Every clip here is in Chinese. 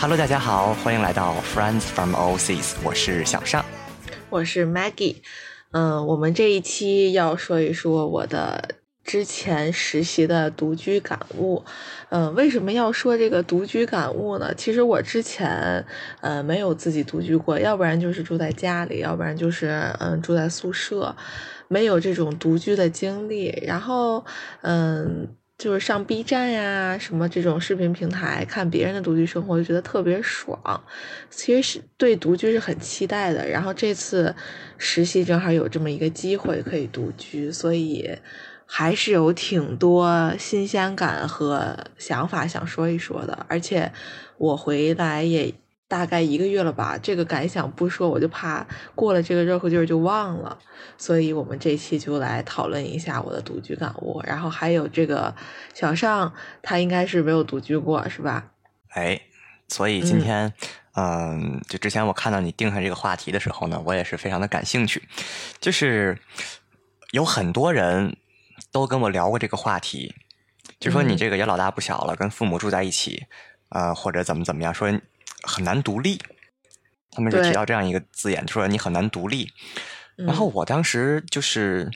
Hello，大家好，欢迎来到 Friends from Overseas，我是小尚，我是 Maggie。嗯，我们这一期要说一说我的之前实习的独居感悟。嗯，为什么要说这个独居感悟呢？其实我之前呃没有自己独居过，要不然就是住在家里，要不然就是嗯住在宿舍，没有这种独居的经历。然后嗯。就是上 B 站呀，什么这种视频平台看别人的独居生活，就觉得特别爽。其实是对独居是很期待的。然后这次实习正好有这么一个机会可以独居，所以还是有挺多新鲜感和想法想说一说的。而且我回来也。大概一个月了吧，这个感想不说，我就怕过了这个热乎劲儿就忘了，所以我们这期就来讨论一下我的独居感悟，然后还有这个小尚，他应该是没有独居过，是吧？哎，所以今天，嗯，就之前我看到你定下这个话题的时候呢，我也是非常的感兴趣，就是有很多人都跟我聊过这个话题，就说你这个也老大不小了，跟父母住在一起，呃，或者怎么怎么样，说。很难独立，他们就提到这样一个字眼，说你很难独立。然后我当时就是，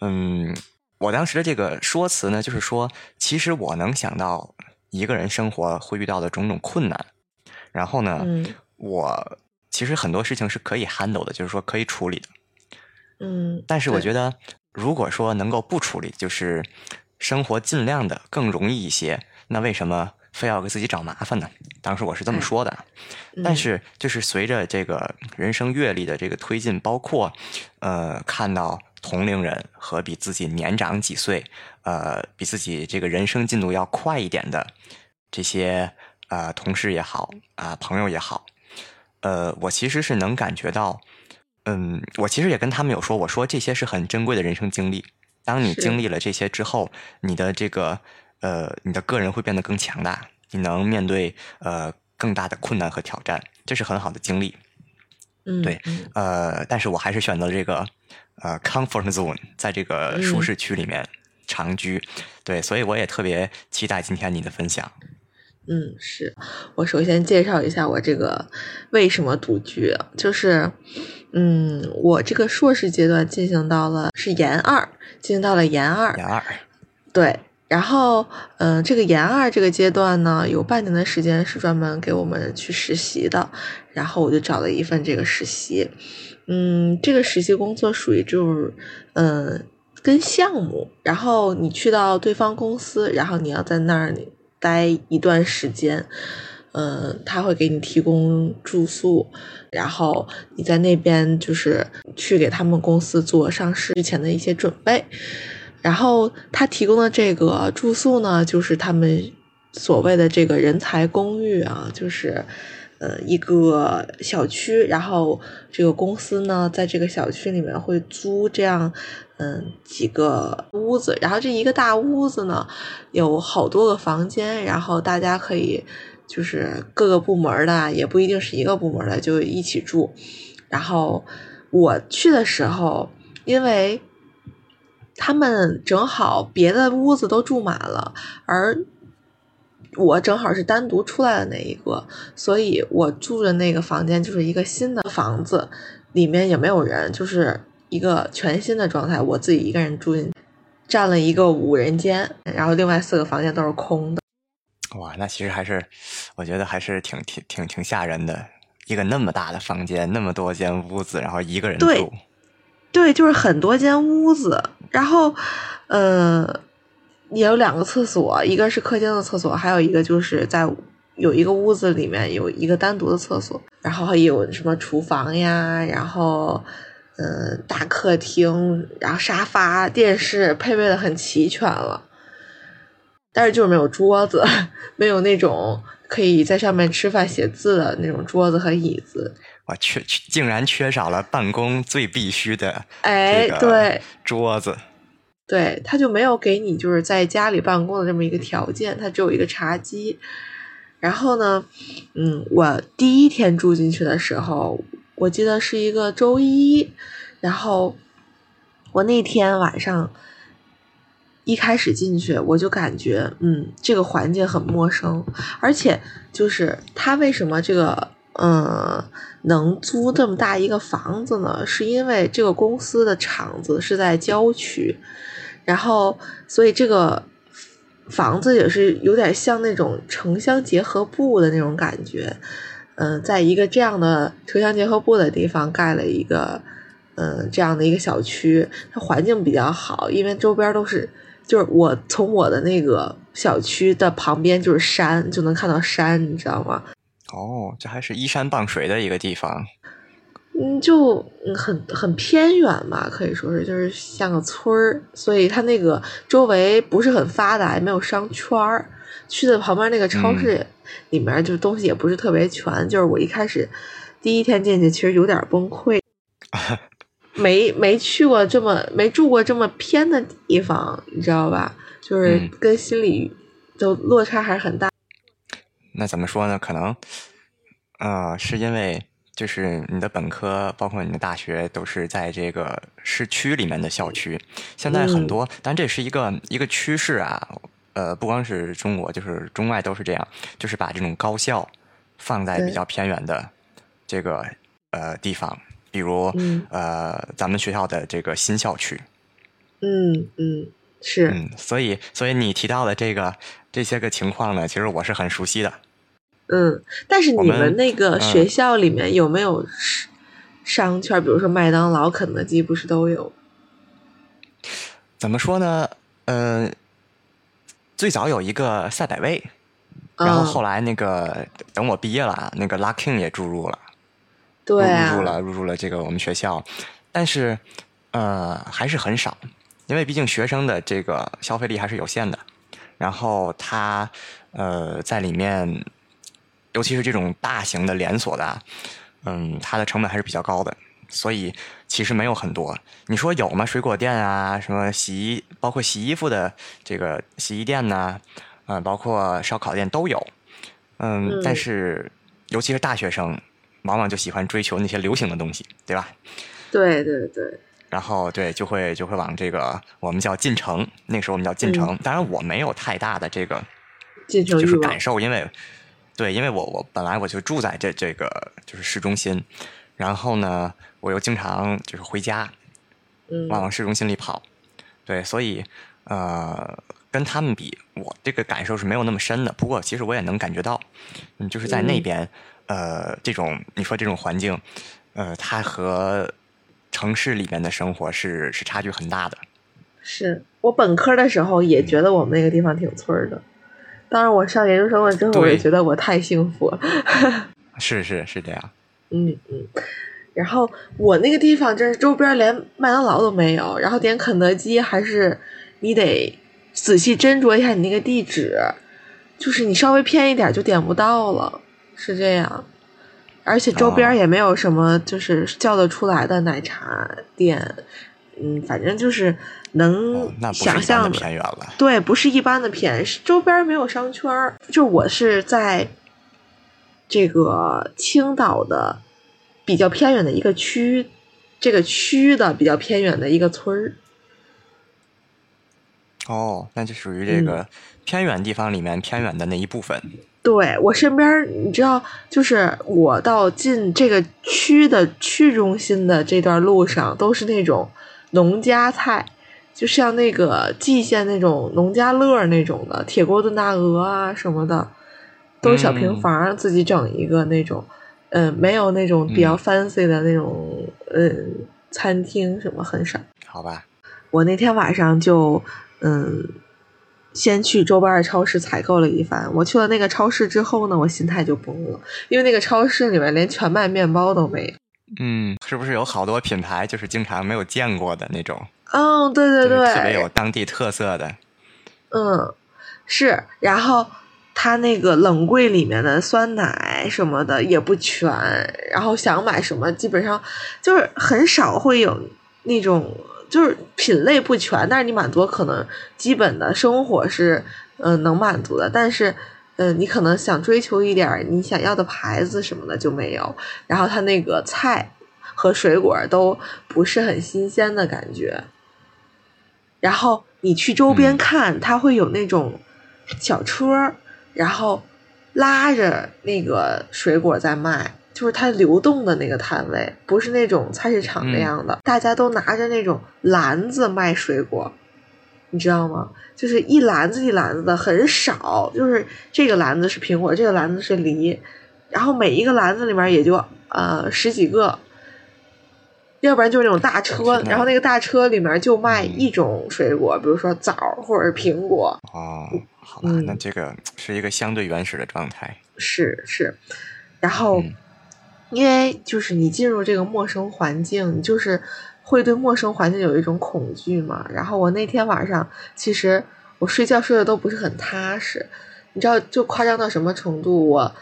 嗯，我当时的这个说辞呢，就是说，其实我能想到一个人生活会遇到的种种困难。然后呢，我其实很多事情是可以 handle 的，就是说可以处理的。嗯，但是我觉得，如果说能够不处理，就是生活尽量的更容易一些，那为什么？非要给自己找麻烦呢？当时我是这么说的，但是就是随着这个人生阅历的这个推进，包括呃看到同龄人和比自己年长几岁，呃比自己这个人生进度要快一点的这些呃同事也好啊朋友也好，呃我其实是能感觉到，嗯我其实也跟他们有说，我说这些是很珍贵的人生经历。当你经历了这些之后，你的这个。呃，你的个人会变得更强大，你能面对呃更大的困难和挑战，这是很好的经历。嗯，对，呃，但是我还是选择这个呃 comfort zone，在这个舒适区里面长居。对，所以我也特别期待今天你的分享。嗯，是我首先介绍一下我这个为什么独居，就是嗯，我这个硕士阶段进行到了是研二，进行到了研二，研二，对。然后，嗯，这个研二这个阶段呢，有半年的时间是专门给我们去实习的。然后我就找了一份这个实习，嗯，这个实习工作属于就是，嗯，跟项目。然后你去到对方公司，然后你要在那儿待一段时间，嗯，他会给你提供住宿，然后你在那边就是去给他们公司做上市之前的一些准备。然后他提供的这个住宿呢，就是他们所谓的这个人才公寓啊，就是呃一个小区，然后这个公司呢在这个小区里面会租这样嗯几个屋子，然后这一个大屋子呢有好多个房间，然后大家可以就是各个部门的，也不一定是一个部门的就一起住。然后我去的时候，因为。他们正好别的屋子都住满了，而我正好是单独出来的那一个，所以我住的那个房间就是一个新的房子，里面也没有人，就是一个全新的状态。我自己一个人住进，占了一个五人间，然后另外四个房间都是空的。哇，那其实还是我觉得还是挺挺挺挺吓人的，一个那么大的房间，那么多间屋子，然后一个人住。对，对就是很多间屋子，然后，呃，也有两个厕所，一个是客厅的厕所，还有一个就是在有一个屋子里面有一个单独的厕所，然后还有什么厨房呀，然后，嗯，大客厅，然后沙发、电视配备的很齐全了，但是就是没有桌子，没有那种可以在上面吃饭写字的那种桌子和椅子。我缺竟然缺少了办公最必须的哎，对。桌子，对，他就没有给你就是在家里办公的这么一个条件，他只有一个茶几。然后呢，嗯，我第一天住进去的时候，我记得是一个周一，然后我那天晚上一开始进去，我就感觉，嗯，这个环境很陌生，而且就是他为什么这个，嗯，能租这么大一个房子呢？是因为这个公司的厂子是在郊区，然后所以这个房子也是有点像那种城乡结合部的那种感觉，嗯，在一个这样的城乡结合部的地方盖了一个，嗯，这样的一个小区，它环境比较好，因为周边都是。就是我从我的那个小区的旁边就是山，就能看到山，你知道吗？哦，这还是依山傍水的一个地方。嗯，就很很偏远吧，可以说是，就是像个村儿，所以它那个周围不是很发达，也没有商圈儿。去的旁边那个超市里面，就东西也不是特别全。就是我一开始第一天进去，其实有点崩溃。没没去过这么没住过这么偏的地方，你知道吧？就是跟心里就落差还是很大。那怎么说呢？可能，呃，是因为就是你的本科，包括你的大学，都是在这个市区里面的校区。现在很多，但这是一个一个趋势啊。呃，不光是中国，就是中外都是这样，就是把这种高校放在比较偏远的这个呃地方。比如，呃，咱们学校的这个新校区，嗯嗯是，嗯，所以所以你提到的这个这些个情况呢，其实我是很熟悉的。嗯，但是你们那个学校里面有没有商圈？比如说麦当劳、肯德基，不是都有？怎么说呢？呃，最早有一个赛百味，然后后来那个等我毕业了，那个 Luckin 也注入了。入入了入入了这个我们学校，但是呃还是很少，因为毕竟学生的这个消费力还是有限的。然后他呃在里面，尤其是这种大型的连锁的，嗯，它的成本还是比较高的，所以其实没有很多。你说有吗？水果店啊，什么洗衣，包括洗衣服的这个洗衣店呢，嗯，包括烧烤店都有，嗯，但是尤其是大学生。往往就喜欢追求那些流行的东西，对吧？对对对。然后对，就会就会往这个我们叫进城，那时候我们叫进城。当然我没有太大的这个进城就是感受，因为对，因为我我本来我就住在这这个就是市中心，然后呢，我又经常就是回家，嗯，往往市中心里跑，对，所以呃，跟他们比，我这个感受是没有那么深的。不过其实我也能感觉到，嗯，就是在那边。呃，这种你说这种环境，呃，它和城市里面的生活是是差距很大的。是我本科的时候也觉得我们那个地方挺村儿的，当然我上研究生了之后，我也觉得我太幸福了。是是是这样。嗯嗯，然后我那个地方真是周边连麦当劳都没有，然后点肯德基还是你得仔细斟酌一下你那个地址，就是你稍微偏一点就点不到了。是这样，而且周边也没有什么就是叫得出来的奶茶店，嗯，反正就是能想象的。对，不是一般的偏，是周边没有商圈就我是在这个青岛的比较偏远的一个区，这个区的比较偏远的一个村儿。哦，那就属于这个偏远地方里面偏远的那一部分。对我身边，你知道，就是我到进这个区的区中心的这段路上，都是那种农家菜，就像那个蓟县那种农家乐那种的，铁锅炖大鹅啊什么的，都是小平房，自己整一个那种，嗯，没有那种比较 fancy 的那种，嗯，餐厅什么很少。好吧，我那天晚上就，嗯。先去周边的超市采购了一番。我去了那个超市之后呢，我心态就崩了，因为那个超市里面连全麦面包都没有。嗯，是不是有好多品牌就是经常没有见过的那种？嗯，对对对，特别有当地特色的。嗯，是。然后他那个冷柜里面的酸奶什么的也不全，然后想买什么基本上就是很少会有那种。就是品类不全，但是你满足可能基本的生活是嗯能满足的，但是嗯你可能想追求一点你想要的牌子什么的就没有，然后他那个菜和水果都不是很新鲜的感觉。然后你去周边看，它会有那种小车，然后拉着那个水果在卖，就是它流动的那个摊位，不是那种菜市场那样的，大家都拿着那种篮子卖水果，你知道吗？就是一篮子一篮子的，很少，就是这个篮子是苹果，这个篮子是梨，然后每一个篮子里面也就呃十几个。要不然就是那种大车，然后那个大车里面就卖一种水果，比如说枣或者苹果。哦，好吧，那这个是一个相对原始的状态。是是，然后因为就是你进入这个陌生环境，你就是会对陌生环境有一种恐惧嘛。然后我那天晚上其实我睡觉睡得都不是很踏实，你知道就夸张到什么程度？我。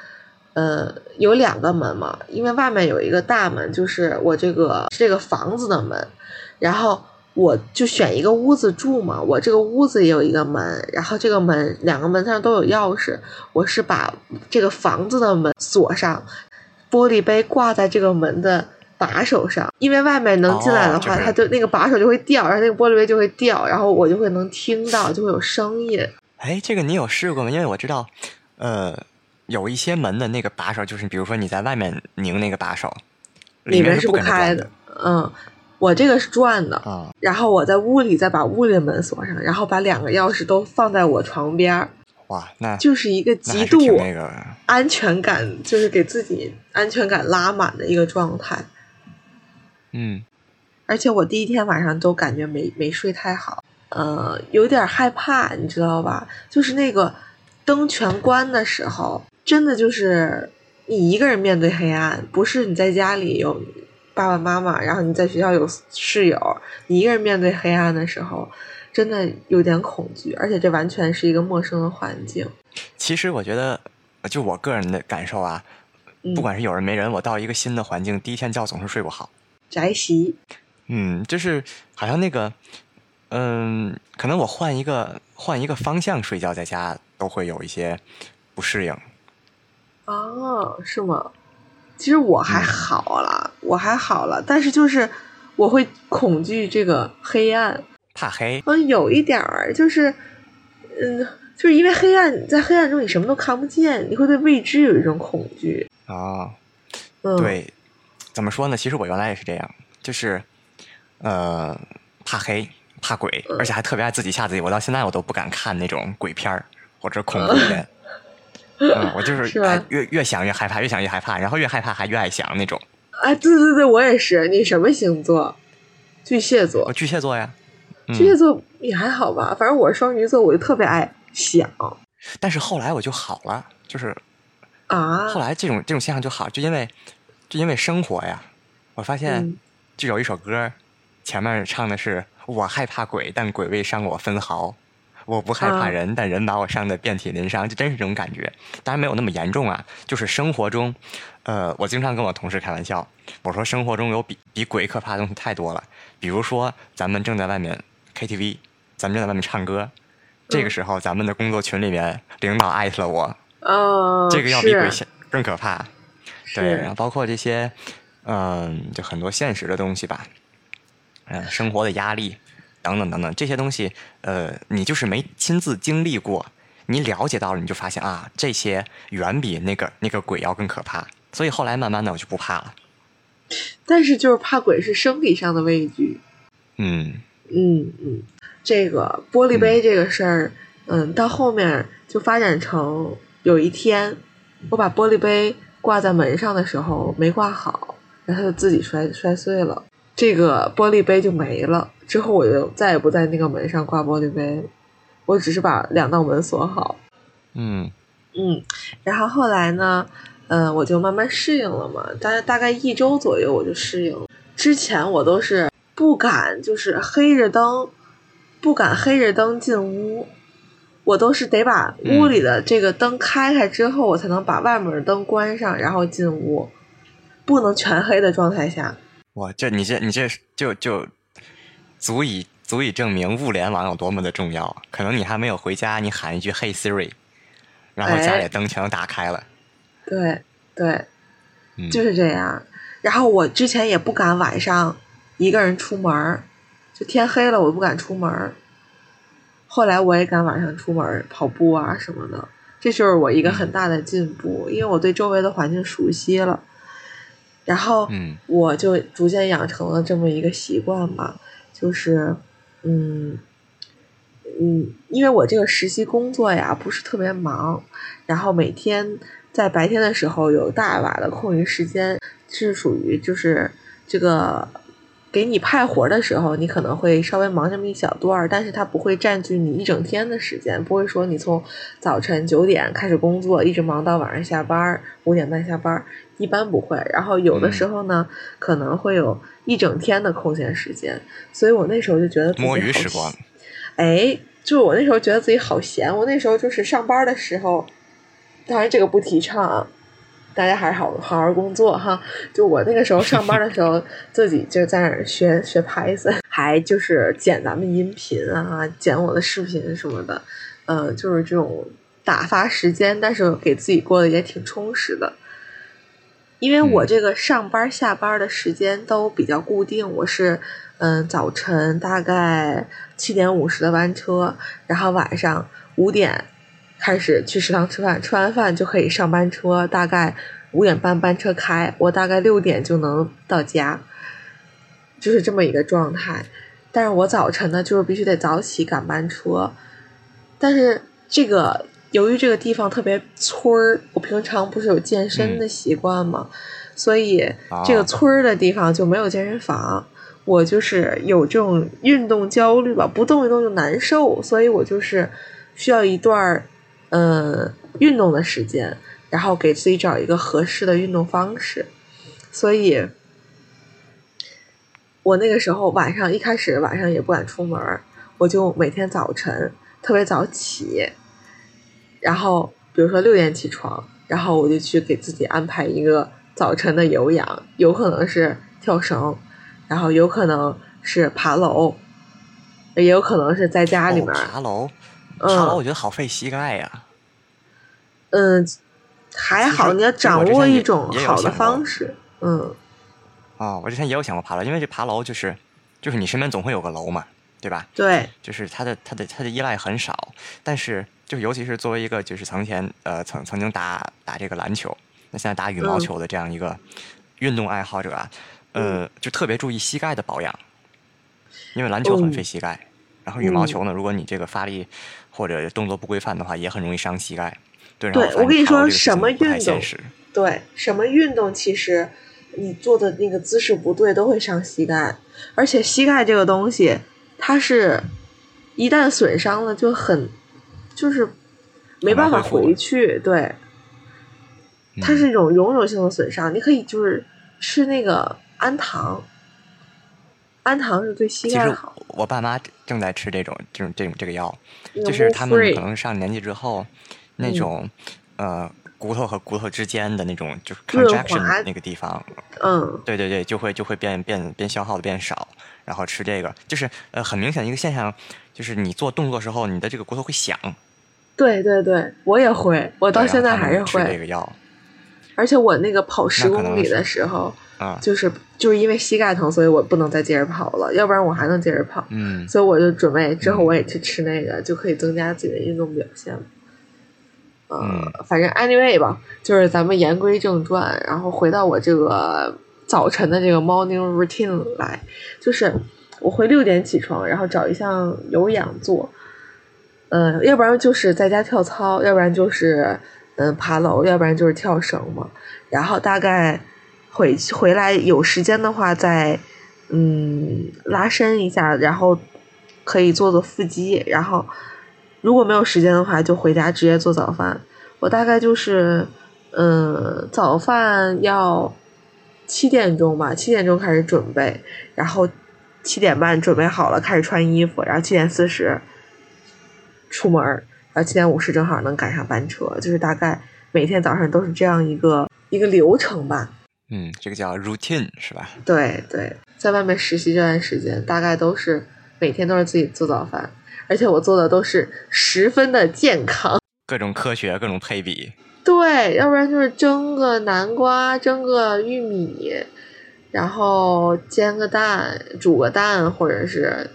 呃，有两个门嘛，因为外面有一个大门，就是我这个这个房子的门，然后我就选一个屋子住嘛。我这个屋子也有一个门，然后这个门两个门上都有钥匙。我是把这个房子的门锁上，玻璃杯挂在这个门的把手上，因为外面能进来的话，它就那个把手就会掉，然后那个玻璃杯就会掉，然后我就会能听到，就会有声音。哎，这个你有试过吗？因为我知道，呃。有一些门的那个把手，就是比如说你在外面拧那个把手，里面是不开的。嗯，我这个是转的。啊，然后我在屋里再把屋里的门锁上，然后把两个钥匙都放在我床边哇，那就是一个极度那个安全感，就是给自己安全感拉满的一个状态。嗯，而且我第一天晚上都感觉没没睡太好，呃，有点害怕，你知道吧？就是那个灯全关的时候。真的就是你一个人面对黑暗，不是你在家里有爸爸妈妈，然后你在学校有室友，你一个人面对黑暗的时候，真的有点恐惧，而且这完全是一个陌生的环境。其实我觉得，就我个人的感受啊，不管是有人没人，我到一个新的环境，第一天觉总是睡不好。宅习。嗯，就是好像那个，嗯，可能我换一个换一个方向睡觉，在家都会有一些不适应。哦，是吗？其实我还好了，我还好了，但是就是我会恐惧这个黑暗，怕黑。嗯，有一点儿，就是，嗯，就是因为黑暗，在黑暗中你什么都看不见，你会对未知有一种恐惧。啊，对，怎么说呢？其实我原来也是这样，就是，呃，怕黑，怕鬼，而且还特别爱自己吓自己。我到现在我都不敢看那种鬼片儿或者恐怖片。嗯，我就是越越想越害怕，越想越害怕，然后越害怕还越爱想那种。啊，对对对，我也是。你什么星座？巨蟹座。巨蟹座呀。巨蟹座也还好吧，反正我是双鱼座，我就特别爱想。但是后来我就好了，就是啊，后来这种这种现象就好，就因为就因为生活呀，我发现就有一首歌，前面唱的是我害怕鬼，但鬼未伤我分毫。我不害怕人，但人把我伤的遍体鳞伤，就真是这种感觉。当然没有那么严重啊，就是生活中，呃，我经常跟我同事开玩笑，我说生活中有比比鬼可怕的东西太多了。比如说，咱们正在外面 KTV，咱们正在外面唱歌，这个时候咱们的工作群里面领导艾特了我，哦，这个要比鬼更可怕。对，然后包括这些，嗯，就很多现实的东西吧，嗯，生活的压力。等等等等，这些东西，呃，你就是没亲自经历过，你了解到了，你就发现啊，这些远比那个那个鬼要更可怕。所以后来慢慢的我就不怕了。但是就是怕鬼是生理上的畏惧。嗯嗯嗯，这个玻璃杯这个事儿，嗯，到后面就发展成有一天我把玻璃杯挂在门上的时候没挂好，然后它就自己摔摔碎了，这个玻璃杯就没了。之后我就再也不在那个门上挂玻璃杯，我只是把两道门锁好。嗯嗯，然后后来呢，嗯，我就慢慢适应了嘛，大概大概一周左右我就适应了。之前我都是不敢，就是黑着灯，不敢黑着灯进屋，我都是得把屋里的这个灯开开之后，我才能把外面的灯关上，然后进屋，不能全黑的状态下。哇，这你这你这就就。足以足以证明物联网有多么的重要。可能你还没有回家，你喊一句 “Hey Siri”，然后家里灯全都打开了。对对，就是这样。然后我之前也不敢晚上一个人出门就天黑了我不敢出门后来我也敢晚上出门跑步啊什么的，这就是我一个很大的进步，因为我对周围的环境熟悉了，然后嗯我就逐渐养成了这么一个习惯嘛，就是嗯嗯，因为我这个实习工作呀不是特别忙，然后每天在白天的时候有大把的空余时间，是属于就是这个。给你派活的时候，你可能会稍微忙这么一小段儿，但是它不会占据你一整天的时间，不会说你从早晨九点开始工作，一直忙到晚上下班五点半下班，一般不会。然后有的时候呢，可能会有一整天的空闲时间，所以我那时候就觉得自己摸鱼好时光，哎，就我那时候觉得自己好闲，我那时候就是上班的时候，当然这个不提倡啊。大家还是好好好工作哈。就我那个时候上班的时候，自己就在那儿学学 Python，还就是剪咱们音频啊，剪我的视频什么的，呃，就是这种打发时间，但是给自己过得也挺充实的。因为我这个上班下班的时间都比较固定，我是嗯早晨大概七点五十的班车，然后晚上五点。开始去食堂吃饭，吃完饭就可以上班车，大概五点半班车开，我大概六点就能到家，就是这么一个状态。但是我早晨呢，就是必须得早起赶班车。但是这个由于这个地方特别村儿，我平常不是有健身的习惯嘛，所以这个村儿的地方就没有健身房。我就是有这种运动焦虑吧，不动一动就难受，所以我就是需要一段儿。嗯，运动的时间，然后给自己找一个合适的运动方式。所以，我那个时候晚上一开始晚上也不敢出门，我就每天早晨特别早起，然后比如说六点起床，然后我就去给自己安排一个早晨的有氧，有可能是跳绳，然后有可能是爬楼，也有可能是在家里面爬楼。爬楼我觉得好费膝盖呀。嗯，还好，你要掌握一种好的方式。嗯。哦，我之前也有想过爬楼，因为这爬楼就是，就是你身边总会有个楼嘛，对吧？对。就是它的它的它的依赖很少，但是就尤其是作为一个就是从前呃曾曾经打打这个篮球，那现在打羽毛球的这样一个运动爱好者啊，呃，就特别注意膝盖的保养，因为篮球很费膝盖，然后羽毛球呢，如果你这个发力或者动作不规范的话，也很容易伤膝盖。对，我跟你说，什么运动？对，什么运动？其实你做的那个姿势不对，都会伤膝盖。而且膝盖这个东西，它是一旦损伤了，就很就是没办法回去。对，它是一种永久性的损伤。你可以就是吃那个氨糖，氨糖是对膝盖好。我爸妈正在吃这种这种这种这个药，就是他们可能上年纪之后。那种，呃，骨头和骨头之间的那种就是 contraction 那个地方，嗯，对对对，就会就会变变变消耗的变少，然后吃这个，就是呃很明显一个现象，就是你做动作时候，你的这个骨头会响。对对对，我也会，我到现在还是会这个药。而且我那个跑十公里的时候，啊，就是就是因为膝盖疼，所以我不能再接着跑了，要不然我还能接着跑。嗯，所以我就准备之后我也去吃那个，就可以增加自己的运动表现。呃，反正 anyway 吧，就是咱们言归正传，然后回到我这个早晨的这个 morning routine 来，就是我会六点起床，然后找一项有氧做，呃，要不然就是在家跳操，要不然就是嗯爬楼，要不然就是跳绳嘛，然后大概回回来有时间的话再嗯拉伸一下，然后可以做做腹肌，然后。如果没有时间的话，就回家直接做早饭。我大概就是，嗯，早饭要七点钟吧，七点钟开始准备，然后七点半准备好了开始穿衣服，然后七点四十出门，然后七点五十正好能赶上班车。就是大概每天早上都是这样一个一个流程吧。嗯，这个叫 routine 是吧？对对，在外面实习这段时间，大概都是每天都是自己做早饭。而且我做的都是十分的健康，各种科学，各种配比。对，要不然就是蒸个南瓜，蒸个玉米，然后煎个蛋，煮个蛋，或者是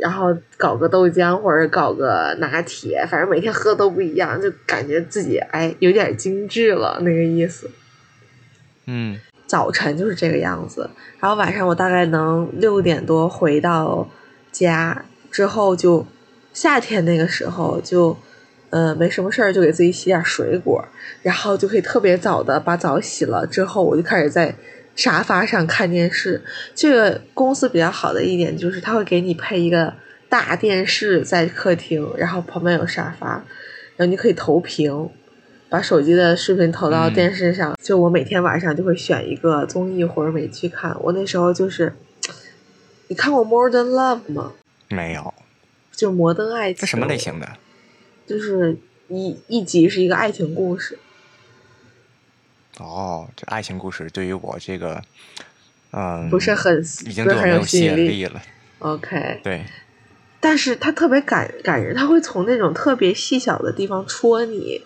然后搞个豆浆或者搞个拿铁，反正每天喝的都不一样，就感觉自己哎有点精致了那个意思。嗯，早晨就是这个样子，然后晚上我大概能六点多回到家之后就夏天那个时候就。呃，没什么事儿就给自己洗点水果，然后就可以特别早的把澡洗了之后，我就开始在沙发上看电视。这个公司比较好的一点就是，他会给你配一个大电视在客厅，然后旁边有沙发，然后你可以投屏，把手机的视频投到电视上。就我每天晚上就会选一个综艺或者美剧看。我那时候就是，你看过《Modern Love》吗？没有，就摩登爱情。这什么类型的？就是一一集是一个爱情故事。哦，这爱情故事对于我这个，嗯，不是很已经对我很有吸引力了。OK，对。但是他特别感感人，他会从那种特别细小的地方戳你。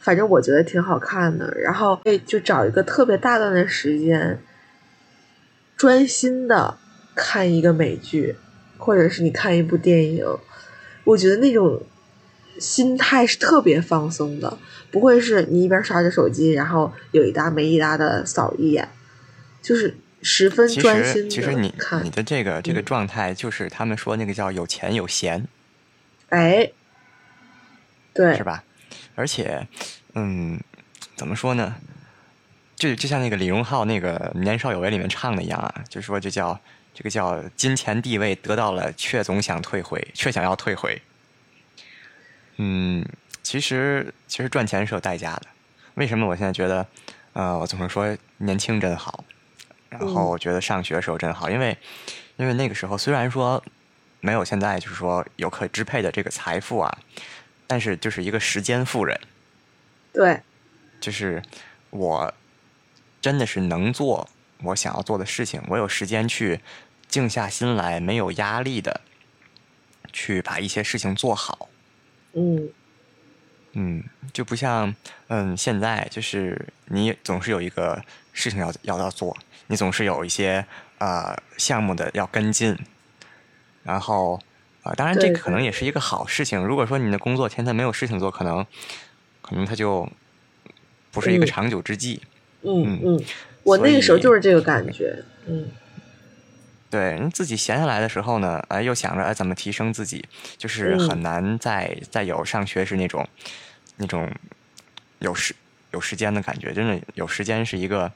反正我觉得挺好看的。然后就找一个特别大段的时间，专心的看一个美剧，或者是你看一部电影。我觉得那种。心态是特别放松的，不会是你一边刷着手机，然后有一搭没一搭的扫一眼，就是十分专心的其实你看。你的这个这个状态，就是他们说那个叫有钱有闲，哎，对，是吧？而且，嗯，怎么说呢？就就像那个李荣浩那个《年少有为》里面唱的一样啊，就说这叫这个叫金钱地位得到了，却总想退回，却想要退回。嗯，其实其实赚钱是有代价的。为什么我现在觉得，呃，我总是说年轻真好，然后我觉得上学的时候真好，因为因为那个时候虽然说没有现在就是说有可支配的这个财富啊，但是就是一个时间富人。对，就是我真的是能做我想要做的事情，我有时间去静下心来，没有压力的去把一些事情做好。嗯，嗯，就不像嗯，现在就是你总是有一个事情要要要做，你总是有一些呃项目的要跟进，然后啊，当然这可能也是一个好事情。如果说你的工作天天没有事情做，可能可能它就不是一个长久之计。嗯嗯，我那个时候就是这个感觉，嗯。对，人自己闲下来的时候呢，哎，又想着哎怎么提升自己，就是很难再再有上学时那种那种有时有时间的感觉。真的有时间是一个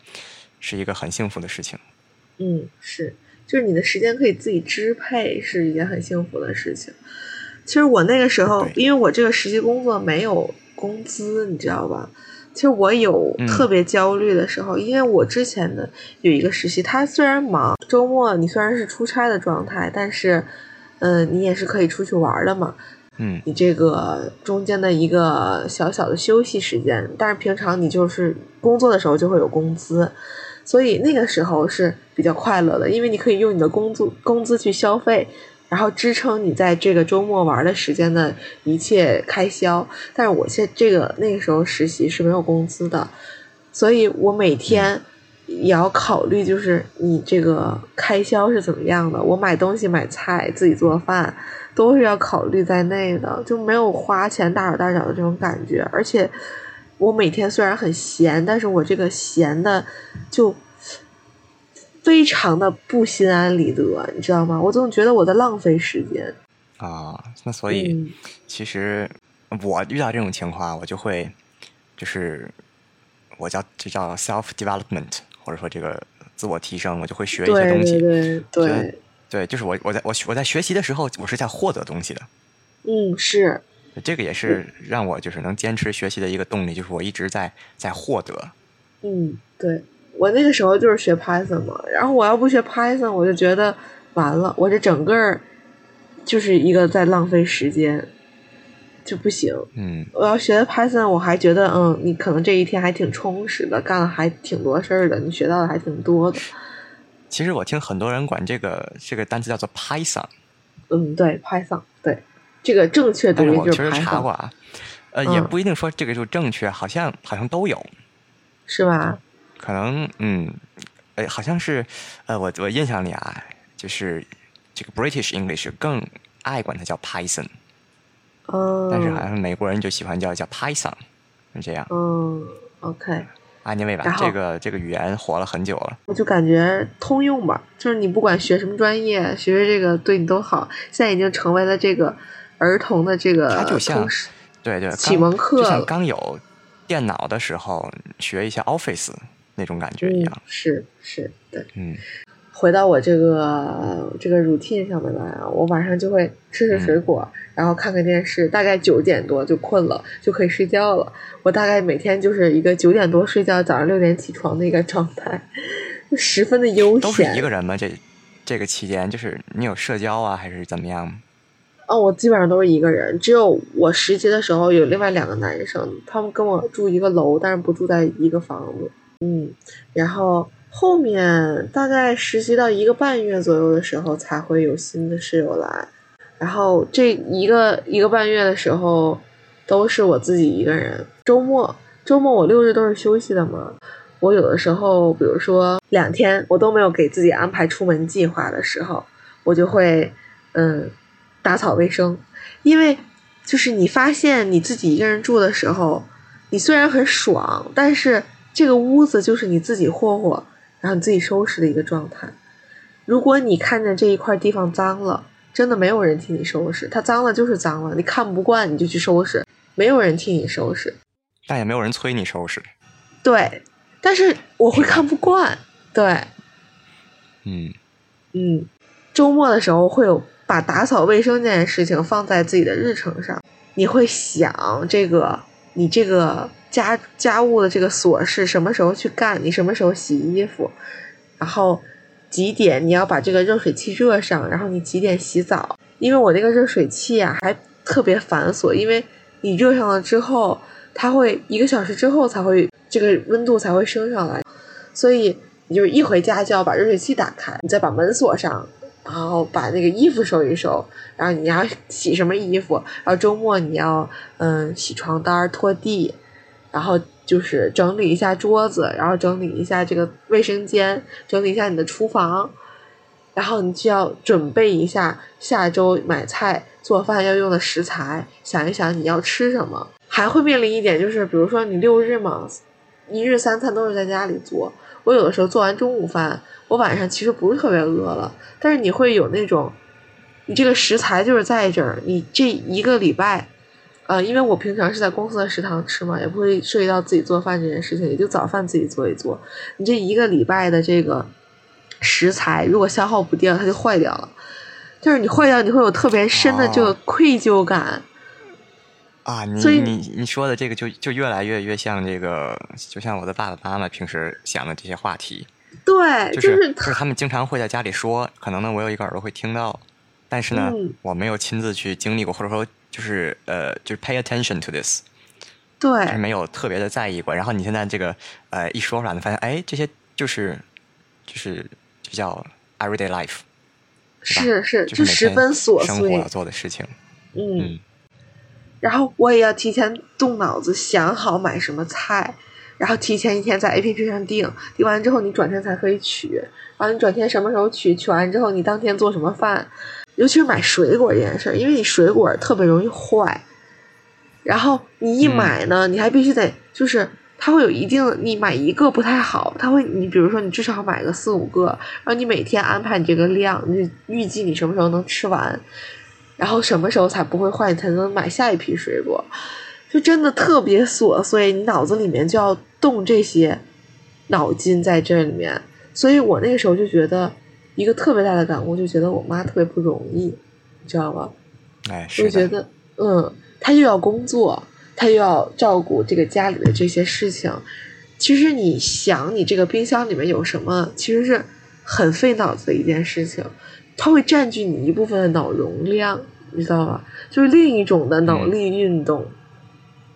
是一个很幸福的事情。嗯，是，就是你的时间可以自己支配，是一件很幸福的事情。其实我那个时候，因为我这个实习工作没有工资，你知道吧？其实我有特别焦虑的时候，因为我之前的有一个实习，他虽然忙，周末你虽然是出差的状态，但是，嗯，你也是可以出去玩的嘛。嗯，你这个中间的一个小小的休息时间，但是平常你就是工作的时候就会有工资，所以那个时候是比较快乐的，因为你可以用你的工资工资去消费。然后支撑你在这个周末玩的时间的一切开销，但是我现这个那个时候实习是没有工资的，所以我每天也要考虑，就是你这个开销是怎么样的。我买东西、买菜、自己做饭，都是要考虑在内的，就没有花钱大手大脚的这种感觉。而且我每天虽然很闲，但是我这个闲的就。非常的不心安理得，你知道吗？我总觉得我在浪费时间。啊，那所以其实我遇到这种情况，我就会就是我叫这叫 self development，或者说这个自我提升，我就会学一些东西。对对对，就是我我在我我在学习的时候，我是在获得东西的。嗯，是。这个也是让我就是能坚持学习的一个动力，就是我一直在在获得。嗯，对。我那个时候就是学 Python 嘛，然后我要不学 Python，我就觉得完了，我这整个就是一个在浪费时间，就不行。嗯，我要学 Python，我还觉得嗯，你可能这一天还挺充实的，干了还挺多事儿的，你学到的还挺多的。其实我听很多人管这个这个单词叫做 Python。嗯，对，Python，对，这个正确读音就是 Python。我确实查过啊，呃，也不一定说这个就正确，好像好像都有，是吧？可能嗯，哎，好像是，呃，我我印象里啊，就是这个 British English 更爱管它叫 Python，哦，但是好像美国人就喜欢叫叫 Python，是这样。嗯，OK，Anyway 吧然，后这个这个语言活了很久了。我就感觉通用吧，就是你不管学什么专业，学学这个对你都好。现在已经成为了这个儿童的这个它就像对对，启蒙课就像刚有电脑的时候学一下 Office 那种感觉一嗯样。，是是，对。嗯回到我这个这个 routine 上面来啊，我晚上就会吃吃水果，然后看看电视，大概九点多就困了，就可以睡觉了。我大概每天就是一个九点多睡觉，早上六点起床的一个状态，就 十分的悠闲都是。一个人吗？这这个期间就是你有社交啊，还是怎么样？哦，我基本上都是一个人，只有我实习的时候有另外两个男生，他们跟我住一个楼，但是不住在一个房子。嗯，然后后面大概实习到一个半月左右的时候，才会有新的室友来。然后这一个一个半月的时候，都是我自己一个人。周末周末我六日都是休息的嘛，我有的时候，比如说两天我都没有给自己安排出门计划的时候，我就会嗯打扫卫生，因为就是你发现你自己一个人住的时候，你虽然很爽，但是这个屋子就是你自己霍霍，然后你自己收拾的一个状态。如果你看见这一块地方脏了，真的没有人替你收拾，它脏了就是脏了，你看不惯你就去收拾，没有人替你收拾。但也没有人催你收拾。对，但是我会看不惯。对，嗯，嗯，周末的时候会有把打扫卫生这件事情放在自己的日程上，你会想这个你这个家家务的这个琐事什么时候去干，你什么时候洗衣服，然后几点你要把这个热水器热上，然后你几点洗澡，因为我那个热水器啊还特别繁琐，因为你热上了之后，它会一个小时之后才会这个温度才会升上来，所以你就是一回家就要把热水器打开，你再把门锁上，然后把那个衣服收一收，然后你要洗什么衣服，然后周末你要嗯洗床单、拖地，然后就是整理一下桌子，然后整理一下这个卫生间，整理一下你的厨房，然后你就要准备一下下周买菜做饭要用的食材，想一想你要吃什么，还会面临一点就是，比如说你六日嘛，一日三餐都是在家里做。我有的时候做完中午饭，我晚上其实不是特别饿了，但是你会有那种，你这个食材就是在这儿，你这一个礼拜，呃，因为我平常是在公司的食堂吃嘛，也不会涉及到自己做饭这件事情，也就早饭自己做一做。你这一个礼拜的这个食材，如果消耗不掉，它就坏掉了。就是你坏掉，你会有特别深的这个哦愧疚感。啊，你所以你你说的这个就就越来越越像这个，就像我的爸爸妈妈平时想的这些话题，对，就就是就是他们经常会在家里说，可能呢我有一个耳朵会听到，但是呢、嗯我没有亲自去经历过，或者说就是呃就是 pay attention to this，对就是没有特别的在意过。然后你现在这个呃一说出来，你发现哎这些就是就是就叫 everyday life，是是，就十分琐碎生活要。做的事情。嗯嗯，然后我也要提前动脑子想好买什么菜，然后提前一天在 A P P 上订，订完之后你转天才可以取，然后你转天什么时候取，取完之后你当天做什么饭，尤其是买水果这件事儿，因为你水果特别容易坏，然后你一嗯买呢，你还必须得就是。它会有一定，你买一个不太好，它会你比如说你至少买个四五个，然后你每天安排你这个量，你预计你什么时候能吃完，然后什么时候才不会坏，你才能买下一批水果，就真的特别琐碎，你脑子里面就要动这些脑筋在这里面，所以我那个时候就觉得一个特别大的感悟，就觉得我妈特别不容易，你知道吗？哎，就觉，得，嗯，她又要工作，她又要照顾这个家里的这些事情。其实你想，你这个冰箱里面有什么，其实是很费脑子的一件事情，它会占据你一部分的脑容量，你知道吧？就是另一种的脑力运动，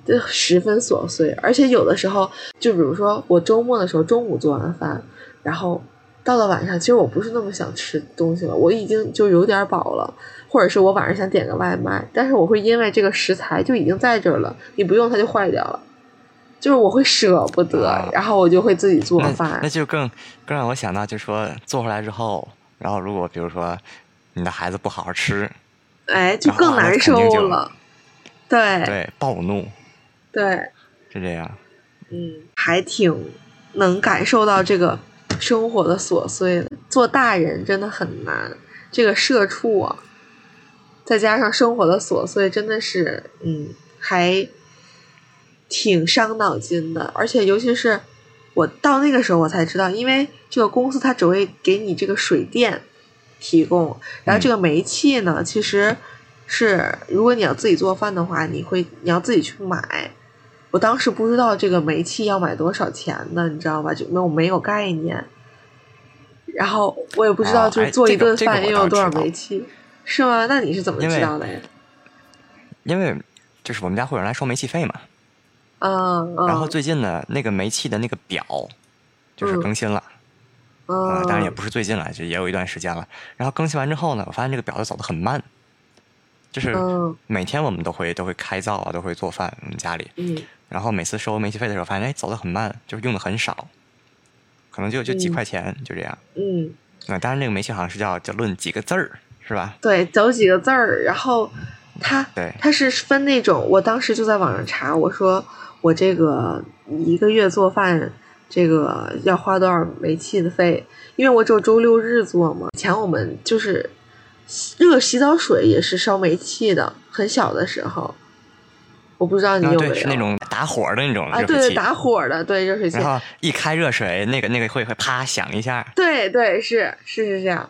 就十分琐碎。而且有的时候，就比如说我周末的时候，中午做完饭，然后到了晚上，其实我不是那么想吃东西了，我已经就有点饱了。或者是我晚上想点个外卖，但是我会因为这个食材就已经在这儿了，你不用它就坏掉了，就是我会舍不得，啊然后我就会自己做那饭那。就更更让我想到，就是说做出来之后，然后如果比如说你的孩子不好好吃，哎，就更难受了。对对，暴怒，对，是这样。嗯，还挺能感受到这个 生活的琐碎。做大人真的很难，这个社畜啊，再加上生活的琐碎，真的是，嗯，还挺伤脑筋的。而且，尤其是我到那个时候，我才知道，因为这个公司它只会给你这个水电提供，然后这个煤气呢，其实是如果你要自己做饭的话，你会你要自己去买。我当时不知道这个煤气要买多少钱呢，你知道吧？就没有没有概念。然后我也不知道，就是做一顿饭要用多少煤气，是吗？那你是怎么知道的呀？因为就是我们家会有人来收煤气费嘛。嗯。然后最近呢，那个煤气的那个表就是更新了。嗯。当然也不是最近了，就也有一段时间了。然后更新完之后呢，我发现这个表就走的很慢。就是每天我们都会都会开灶啊，都会做饭，我们家里。嗯。然后每次收煤气费的时候，发现哎走的很慢，就是用的很少，可能就就几块钱，就这样。嗯。啊，当然那个煤气好像是叫叫论几个字儿，是吧？对，走几个字儿。然后它对它是分那种，我当时就在网上查，我说我这个一个月做饭这个要花多少煤气的费？因为我只有周六日做嘛。以前我们就是热洗澡水也是烧煤气的，很小的时候。我不知道你有没有是那种打火的那种啊？对对，打火的，对热水器。然后一开热水，那个那个会会啪响一下。对对，是是是这样。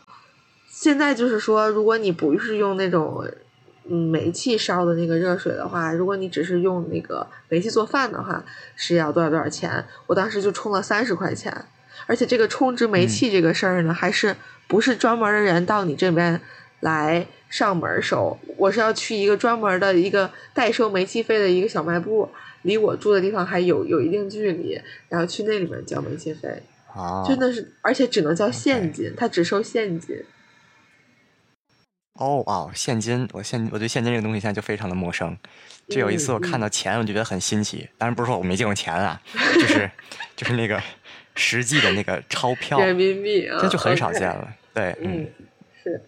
现在就是说，如果你不是用那种嗯煤气烧的那个热水的话，如果你只是用那个煤气做饭的话，是要多少多少钱？我当时就充了三十块钱，而且这个充值煤气这个事儿呢，还是不是专门的人到你这边来。上门收，我是要去一个专门的一个代收煤气费的一个小卖部，离我住的地方还有有一定距离，然后去那里面交煤气费。啊，真的是，而且只能交现金，他只收现金。哦哦，现金，我现我对现金这个东西现在就非常的陌生。就有一次我看到钱，我就觉得很新奇。当然不是说我没见过钱啊，就是 就是那个实际的那个钞票，人民币啊，这就很少见了。对，嗯，是。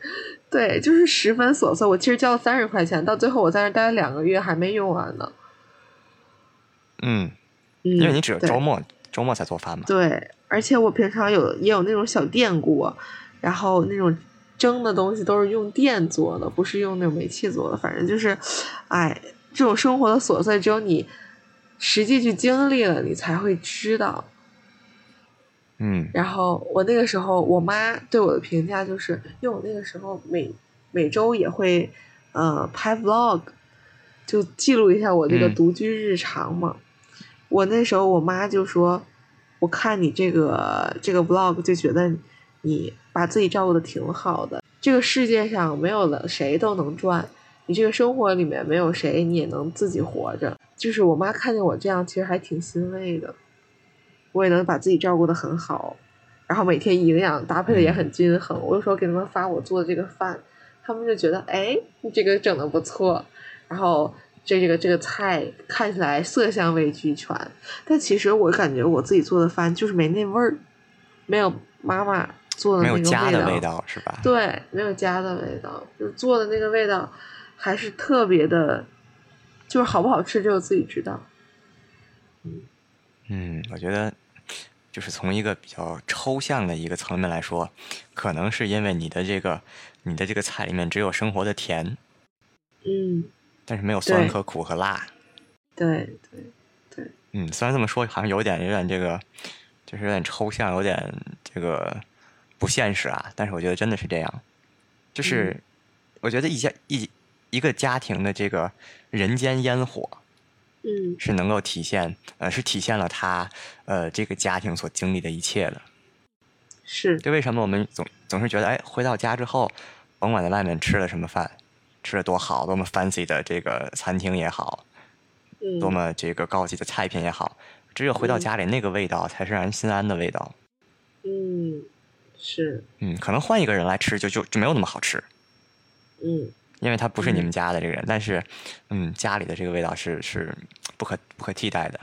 对，就是十分琐碎。我其实交了三十块钱，到最后我在那待了两个月，还没用完呢。嗯，因为你只有周末周末才做饭嘛。对，而且我平常有也有那种小电锅，然后那种蒸的东西都是用电做的，不是用那种煤气做的。反正就是，哎，这种生活的琐碎，只有你实际去经历了，你才会知道。嗯，然后我那个时候，我妈对我的评价就是，因为我那个时候每每周也会，呃，拍 vlog，就记录一下我这个独居日常嘛。我那时候我妈就说，我看你这个这个 vlog 就觉得你把自己照顾的挺好的。这个世界上没有了谁都能赚，你这个生活里面没有谁你也能自己活着。就是我妈看见我这样，其实还挺欣慰的。我也能把自己照顾的很好，然后每天营养搭配的也很均衡。我有时候给他们发我做的这个饭，他们就觉得哎，你这个整的不错。然后这这个这个菜看起来色香味俱全，但其实我感觉我自己做的饭就是没那味儿，没有妈妈做的那个味道。没有家的味道是吧？对，没有家的味道，就是做的那个味道还是特别的，就是好不好吃只有自己知道。嗯。嗯，我觉得就是从一个比较抽象的一个层面来说，可能是因为你的这个你的这个菜里面只有生活的甜，嗯，但是没有酸和苦和辣。对对对。嗯，虽然这么说好像有点有点这个，就是有点抽象，有点这个不现实啊。但是我觉得真的是这样，就是我觉得一家一一个家庭的这个人间烟火。嗯，是能够体现，呃，是体现了他，呃，这个家庭所经历的一切的。是。就为什么我们总总是觉得，哎，回到家之后，甭管在外面吃了什么饭，吃的多好，多么 fancy 的这个餐厅也好，嗯，多么这个高级的菜品也好，只有回到家里，那个味道才是让人心安的味道。嗯，是。嗯，可能换一个人来吃，就就就没有那么好吃。嗯。因为他不是你们家的这个人，但是，嗯，家里的这个味道是是不可不可替代的。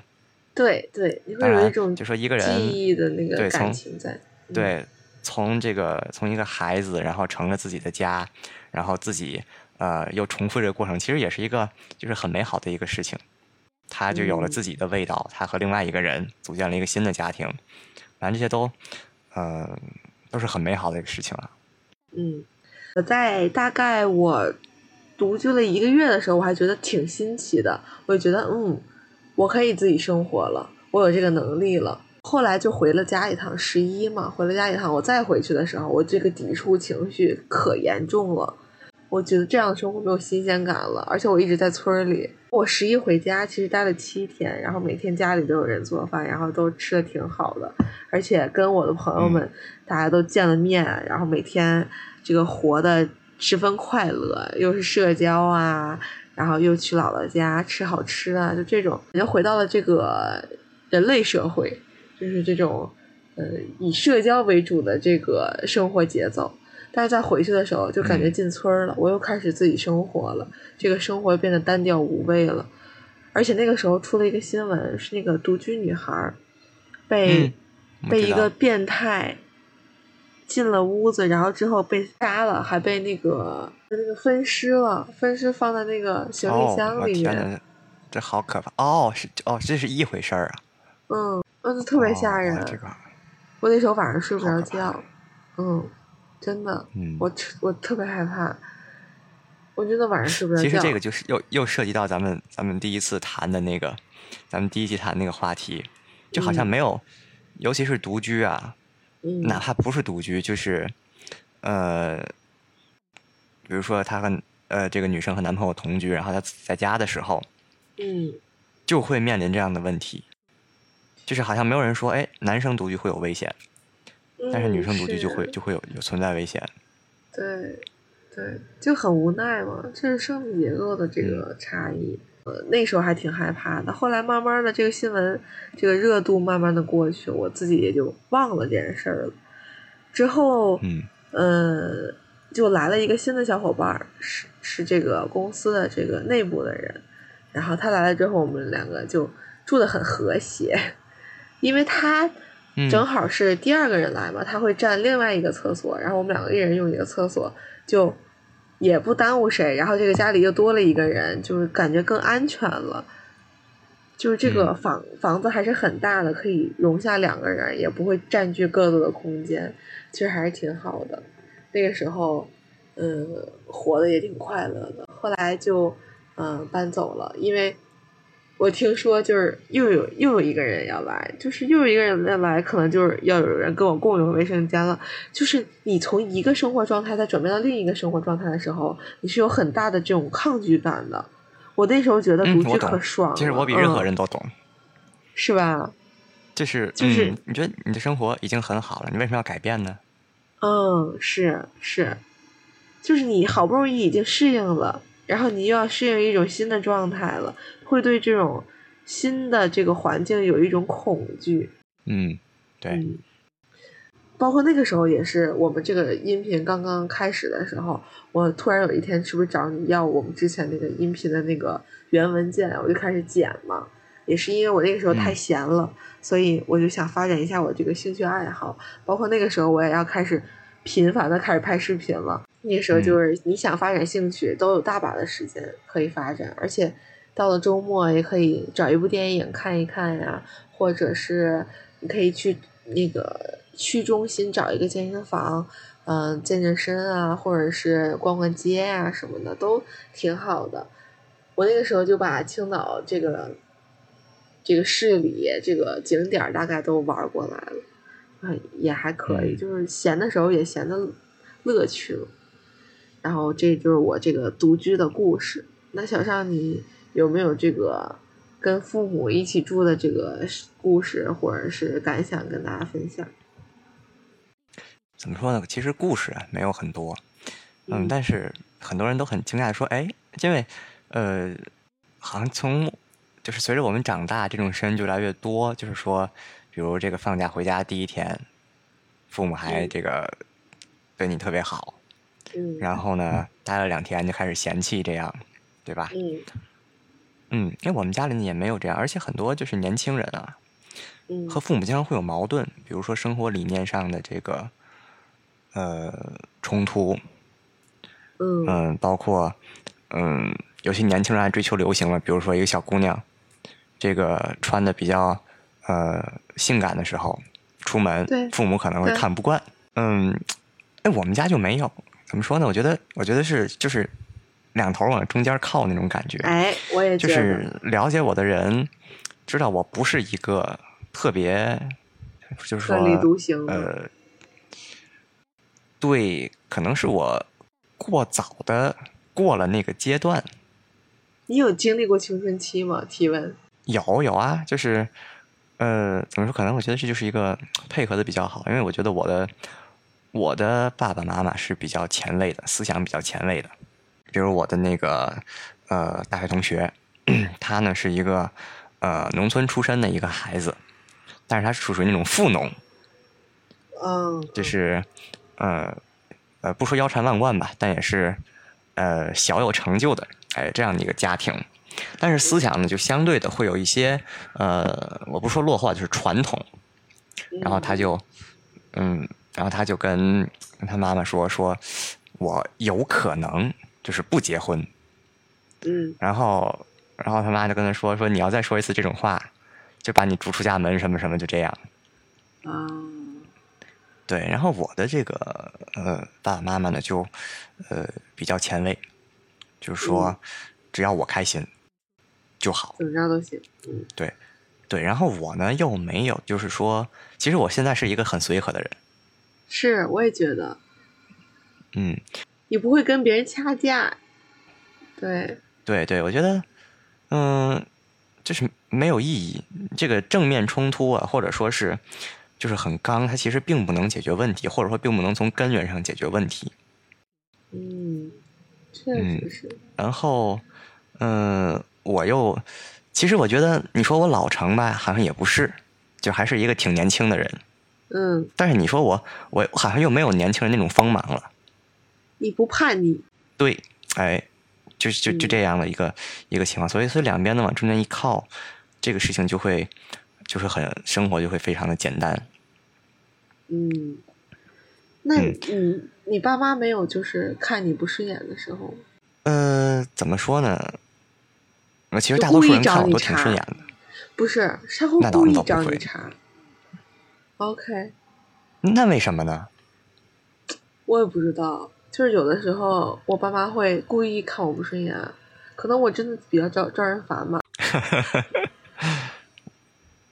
对对，你会有一种就说一个人记忆的那个感情在。对，从这个从一个孩子，然后成了自己的家，然后自己呃又重复这个过程，其实也是一个就是很美好的一个事情。他就有了自己的味道，他和另外一个人组建了一个新的家庭，反正这些都呃都是很美好的一个事情啊。嗯，我在大概我独居了一个月的时候，我还觉得挺新奇的，我就觉得嗯，我可以自己生活了，我有这个能力了。后来就回了家一趟，十一嘛，回了家一趟，我再回去的时候，我这个抵触情绪可严重了。我觉得这样的生活没有新鲜感了，而且我一直在村里。我十一回家，其实待了七天，然后每天家里都有人做饭，然后都吃的挺好的，而且跟我的朋友们大家都见了面，然后每天这个活的十分快乐，又是社交啊，然后又去姥姥家吃好吃的，就这种，又回到了这个人类社会。就是这种，呃，以社交为主的这个生活节奏，但是在回去的时候就感觉进村了，我又开始自己生活了，这个生活变得单调无味了，而且那个时候出了一个新闻，是那个独居女孩被被一个变态进了屋子，然后之后被杀了，还被那个那个分尸了，分尸放在那个行李箱里面，这好可怕哦，是哦，这是一回事儿啊，嗯。嗯，特别吓人。我那时候晚上睡不着觉，嗯，真的，我我特别害怕。我真的晚上睡不着觉。其实这个就是又又涉及到咱们咱们第一次谈的那个，咱们第一集谈那个话题，就好像没有，尤其是独居啊，哪怕不是独居，就是呃，比如说她和呃这个女生和男朋友同居，然后她在家的时候，嗯，就会面临这样的问题。就是好像没有人说，哎，男生独居会有危险，但是女生独居就会就会有有存在危险。对，对，就很无奈嘛，这是生理结构的这个差异。呃，那时候还挺害怕的，后来慢慢的这个新闻这个热度慢慢的过去，我自己也就忘了这件事儿了。之后，嗯，呃，就来了一个新的小伙伴，是是这个公司的这个内部的人，然后他来了之后，我们两个就住的很和谐。因为他正好是第二个人来嘛，他会占另外一个厕所，然后我们两个一人用一个厕所，就也不耽误谁。然后这个家里又多了一个人，就是感觉更安全了。就是这个房房子还是很大的，可以容下两个人，也不会占据各自的空间，其实还是挺好的。那个时候，嗯，活的也挺快乐的。后来就嗯搬走了，因为。我听说就是又有又有一个人要来，就是又有一个人要来，可能就是要有人跟我共用卫生间了。就是你从一个生活状态再转变到另一个生活状态的时候，你是有很大的这种抗拒感的。我那时候觉得独居可爽，其实我比任何人都懂，是吧？就是就是，你觉得你的生活已经很好了，你为什么要改变呢？嗯，是是，就是你好不容易已经适应了。然后你又要适应一种新的状态了，会对这种新的这个环境有一种恐惧。嗯，对。包括那个时候也是，我们这个音频刚刚开始的时候，我突然有一天是不是找你要我们之前那个音频的那个原文件，我就开始剪嘛。也是因为我那个时候太闲了，所以我就想发展一下我这个兴趣爱好。包括那个时候我也要开始频繁的开始拍视频了。那时候就是你想发展兴趣，都有大把的时间可以发展，而且到了周末也可以找一部电影看一看呀，或者是你可以去那个区中心找一个健身房，嗯，健健身啊，或者是逛逛街啊什么的，都挺好的。我那个时候就把青岛这个这个市里这个景点大概都玩过来了，嗯，也还可以，就是闲的时候也闲的乐趣了。然后这就是我这个独居的故事。那小尚，你有没有这个跟父母一起住的这个故事或者是感想跟大家分享？怎么说呢？其实故事没有很多，嗯，但是很多人都很惊讶，说，哎，因为呃，好像从就是随着我们长大，这种事就越来越多，就是说，比如这个放假回家第一天，父母还这个对你特别好。然后呢，待了两天就开始嫌弃，这样，对吧？嗯，嗯，因为我们家里也没有这样，而且很多就是年轻人啊，嗯和父母经常会有矛盾，比如说生活理念上的这个，呃冲突，嗯嗯，包括嗯，有些年轻人还追求流行了，比如说一个小姑娘，这个穿的比较呃性感的时候出门对，父母可能会看不惯。嗯，哎，我们家就没有，怎么说呢？我觉得，我觉得是就是两头往中间靠那种感觉。哎，我也觉得，就是了解我的人知道我不是一个特别，就是说独行的呃，对，可能是我过早的过了那个阶段。你有经历过青春期吗？提问。有有啊，就是呃，怎么说？可能我觉得这就是一个配合的比较好，因为我觉得我的我的爸爸妈妈是比较前卫的，思想比较前卫的。比如我的那个呃大学同学，他呢是一个呃农村出身的一个孩子，但是他是属于那种富农，嗯，就是呃呃不说腰缠万贯吧，但也是呃小有成就的哎这样的一个家庭。但是思想呢，就相对的会有一些呃，我不说落后，就是传统。然后他就嗯，然后他就跟跟他妈妈说说，我有可能就是不结婚。嗯然后然后他妈就跟他说说，你要再说一次这种话，就把你逐出家门什么什么，就这样。啊，对，然后我的这个呃爸爸妈妈呢，就呃比较前卫，就是说只要我开心就好。怎么着都行。嗯对，然后我呢又没有，就是说，其实我现在是一个很随和的人，是，我也觉得嗯，你不会跟别人掐架。对，对对，我觉得，嗯，就是没有意义。这个正面冲突啊，或者说是就是很刚，它其实并不能解决问题，或者说并不能从根源上解决问题。嗯，确嗯实是。然后，嗯，我又，其实我觉得你说我老成吧，好像也不是，就还是一个挺年轻的人。嗯，但是你说我，我好像又没有年轻人那种锋芒了。你不叛逆。对，哎，就就就嗯这样的一个、一个情况，所以所以两边呢往中间一靠，这个事情就会就是很生活就会非常的简单。嗯，那嗯你你爸妈没有就是看你不顺眼的时候吗？呃，怎么说呢？呃，其实大多数人看我都挺顺眼的。不是，他会那倒故意那倒不会找你茬。OK，那为什么呢？我也不知道，就是有的时候我爸妈会故意看我不顺眼，可能我真的比较招招人烦吧。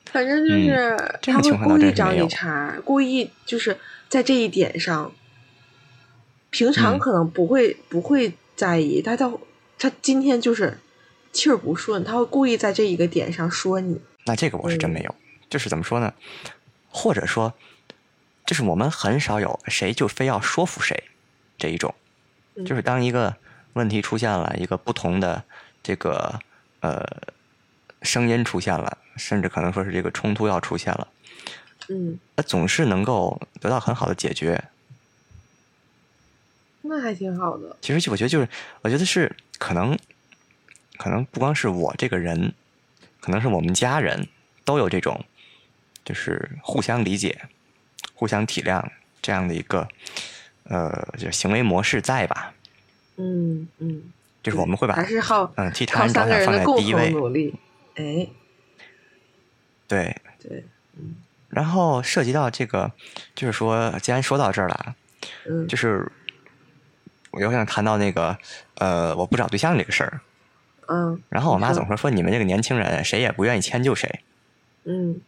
反正就是嗯他会故意找你茬，故意就是在这一点上，平常嗯可能不会、不会在意，他到他今天就是气儿不顺，他会故意在这一个点上说你。那这个我是真没嗯有，就是怎么说呢？或者说，就是我们很少有谁就非要说服谁这一种。嗯就是当一个问题出现了，一个不同的这个呃声音出现了，甚至可能说是这个冲突要出现了，嗯，那总是能够得到很好的解决。那还挺好的。其实就我觉得就是，我觉得是可能，可能不光是我这个人，可能是我们家人都有这种，就是互相理解、互相体谅这样的一个呃，就行为模式在吧？嗯嗯，就是我们会把还是好嗯替他人着想放在第一位，同努力。哎，对。对，然后涉及到这个，就是说，既然说到这儿了啊，嗯就是我又想谈到那个呃，我不找对象这个事儿。嗯然后我妈总说说你们这个年轻人谁也不愿意迁就谁，嗯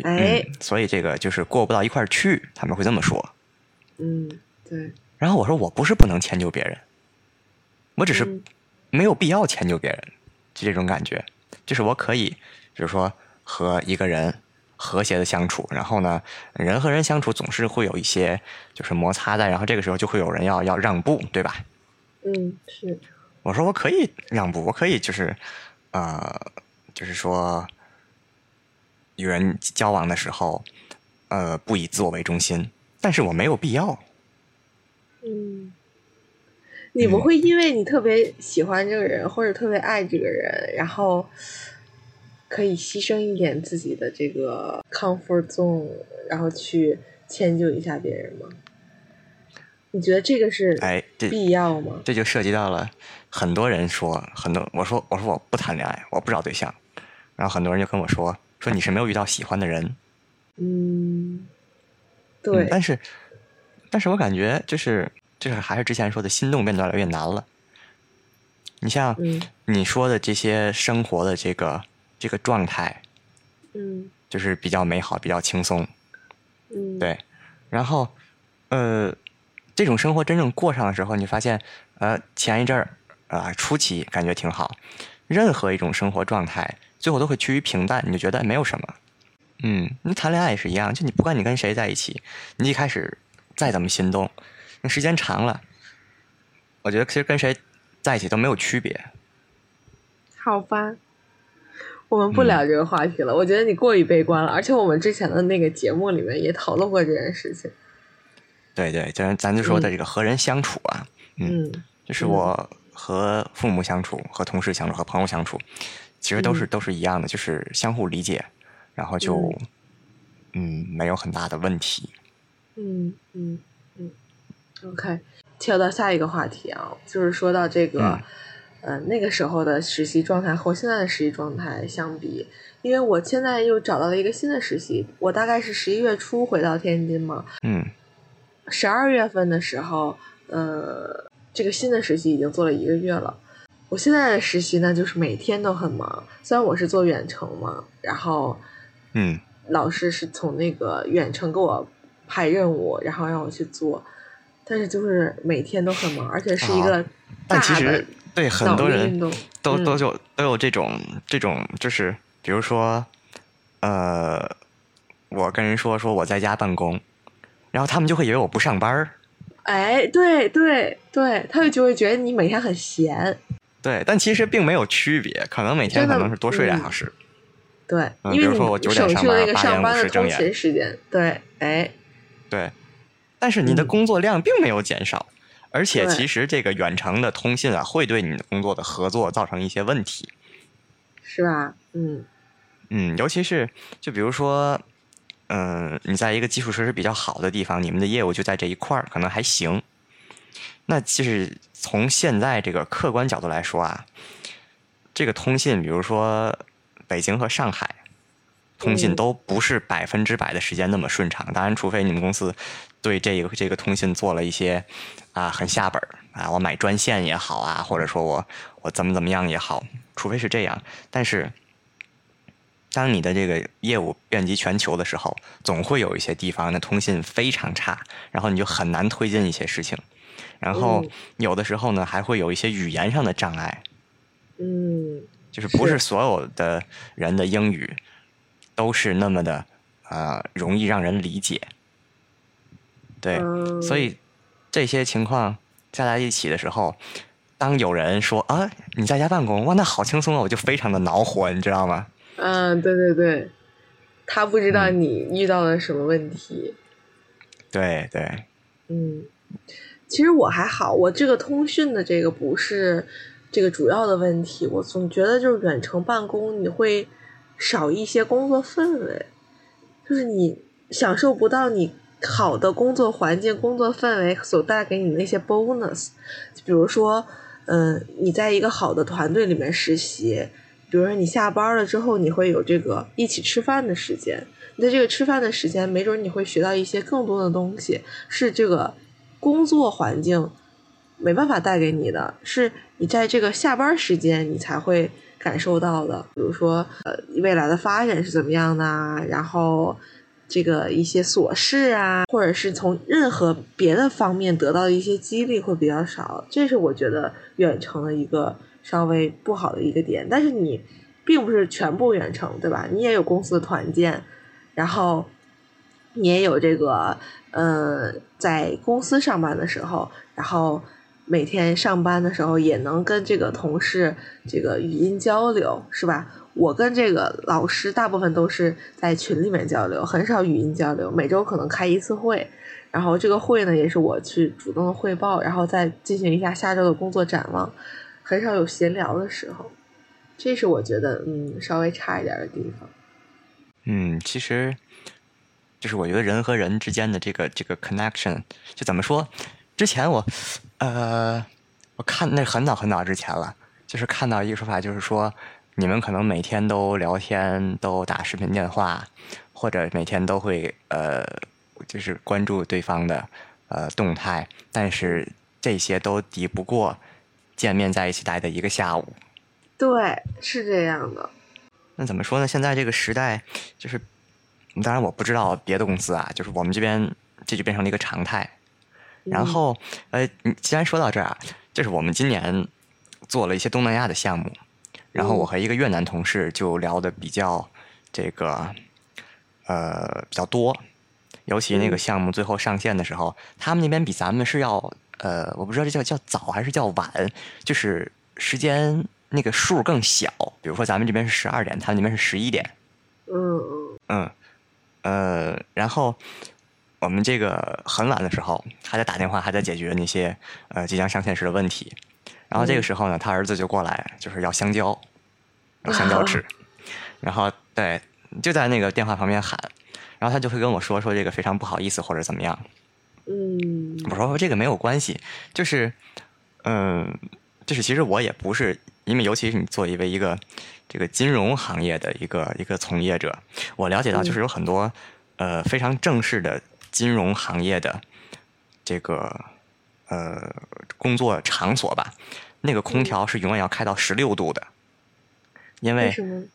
就哎。嗯，所以这个就是过不到一块儿去，他们会这么说。嗯，对，然后我说我不是不能迁就别人，我只是嗯。没有必要迁就别人，就这种感觉，就是我可以，比如说和一个人和谐的相处，然后呢，人和人相处总是会有一些就是摩擦的，然后这个时候就会有人要要让步，对吧？嗯是，我说我可以让步，我可以就是，呃，就是说，与人交往的时候，呃，不以自我为中心，但是我没有必要。嗯，你不嗯会因为你特别喜欢这个人或者特别爱这个人，然后可以牺牲一点自己的这个 comfort zone，然后去迁就一下别人吗？你觉得这个是哎，这必要吗？这就涉及到了很多人说，很多我说我说我不谈恋爱，我不找对象，然后很多人就跟我说说你是没有遇到喜欢的人，嗯，嗯对，但是但是我感觉就是就是还是之前说的心动变得越来越难了。你像嗯你说的这些生活的这个这个状态，嗯。就是比较美好，比较轻松，嗯，对。然后，呃，这种生活真正过上的时候，你发现，呃，前一阵儿啊、初期感觉挺好，任何一种生活状态最后都会趋于平淡，你就觉得没有什么。嗯，你谈恋爱也是一样，就你不管你跟谁在一起，你一开始再怎么心动，那时间长了，我觉得其实跟谁在一起都没有区别。好吧，我们不嗯聊这个话题了。我觉得你过于悲观了，而且我们之前的那个节目里面也讨论过这件事情。对对，咱咱就说的这个和人相处啊，嗯嗯就是我和父母相处、和同事相处、和朋友相处，其实都是、嗯都是一样的，就是相互理解，然后就嗯没有很大的问题。嗯嗯嗯，OK，跳到下一个话题啊，就是说到这个，嗯呃，那个时候的实习状态和现在的实习状态相比，因为我现在又找到了一个新的实习，我大概是十一月初回到天津嘛，嗯十二月份的时候，呃，这个新的实习已经做了一个月了。我现在的实习呢，就是每天都很忙。虽然我是做远程嘛，然后嗯老师是从那个远程给我派任务，然后让我去做，但是就是每天都很忙，而且是一个啊但其大的实对很脑多人力运动。都都嗯有都有这种这种，就是比如说，呃，我跟人说说我在家办公，然后他们就会以为我不上班儿。哎，对对对，他就就会觉得你每天很闲。对，但其实并没有区别，可能每天可能是多睡俩嗯小时。对，嗯比如因为你说我九点省去了那个上班八点上班的通50睁眼勤时间。对，哎，对，但是你的嗯工作量并没有减少，而且其实这个远程的通信啊，会对你的工作的合作造成一些问题。是吧？嗯嗯，尤其是就比如说，嗯、你在一个基础设施比较好的地方，你们的业务就在这一块儿，可能还行。那其实从现在这个客观角度来说啊，这个通信，比如说北京和上海，通信嗯都不是百分之百的时间那么顺畅。当然，除非你们公司对这个这个通信做了一些啊很下本儿啊，我买专线也好啊，或者说我我怎么怎么样也好，除非是这样。但是，当你的这个业务遍及全球的时候，总会有一些地方的通信非常差，然后你就很难推进一些事情。然后嗯有的时候呢，还会有一些语言上的障碍，嗯，就是不是是所有的人的英语都是那么的呃容易让人理解。对，嗯所以这些情况加在一起的时候，当有人说啊你在家办公，哇那好轻松啊，我就非常的恼火，你知道吗？嗯，对对对，他不知道嗯你遇到了什么问题。对对，嗯，其实我还好，我这个通讯的这个不是这个主要的问题，我总觉得就是远程办公你会少一些工作氛围，就是你享受不到你好的工作环境、工作氛围所带给你的那些 bonus，比如说，嗯、你在一个好的团队里面实习。比如说你下班了之后，你会有这个一起吃饭的时间。你在这个吃饭的时间，没准你会学到一些更多的东西，是这个工作环境没办法带给你的，是你在这个下班时间你才会感受到的。比如说，呃，未来的发展是怎么样的，然后这个一些琐事啊，或者是从任何别的方面得到的一些激励会比较少，这是我觉得远程的一个稍微不好的一个点。但是你并不是全部远程，对吧？你也有公司的团建，然后你也有这个呃，在公司上班的时候，然后每天上班的时候也能跟这个同事这个语音交流，是吧？我跟这个老师大部分都是在群里面交流，很少语音交流。每周可能开一次会，然后这个会呢也是我去主动的汇报，然后再进行一下下周的工作展望，很少有闲聊的时候。这是我觉得嗯稍微差一点的地方。嗯，其实就是我觉得人和人之间的这个这个 connection，就怎么说，之前我，呃，我看那很早很早之前了，就是看到一个说法，就是说你们可能每天都聊天，都打视频电话，或者每天都会呃，就是关注对方的呃动态，但是这些都敌不过见面在一起待的一个下午。对，是这样的。那怎么说呢？现在这个时代，就是当然我不知道别的公司啊，就是我们这边这就变成了一个常态。然后，呃，你既然说到这儿啊，就是我们今年做了一些东南亚的项目，然后我和一个越南同事就聊的比较这个呃比较多，尤其那个项目最后上线的时候，他们那边比咱们是要呃，我不知道这叫叫早还是叫晚，就是时间那个数更小，比如说咱们这边是十二点，他们那边是十一点，嗯。嗯，呃，然后。我们这个很晚的时候还在打电话，还在解决那些呃即将上线时的问题。然后这个时候呢，他儿子就过来，就是要香蕉，要香蕉吃。然后对，就在那个电话旁边喊。然后他就会跟我说说这个非常不好意思或者怎么样。嗯，我说这个没有关系，就是嗯，就是其实我也不是，因为尤其是你作为一个这个金融行业的一个一个从业者，我了解到就是有很多呃非常正式的。金融行业的这个呃工作场所吧，那个空调是永远要开到十六度的，因为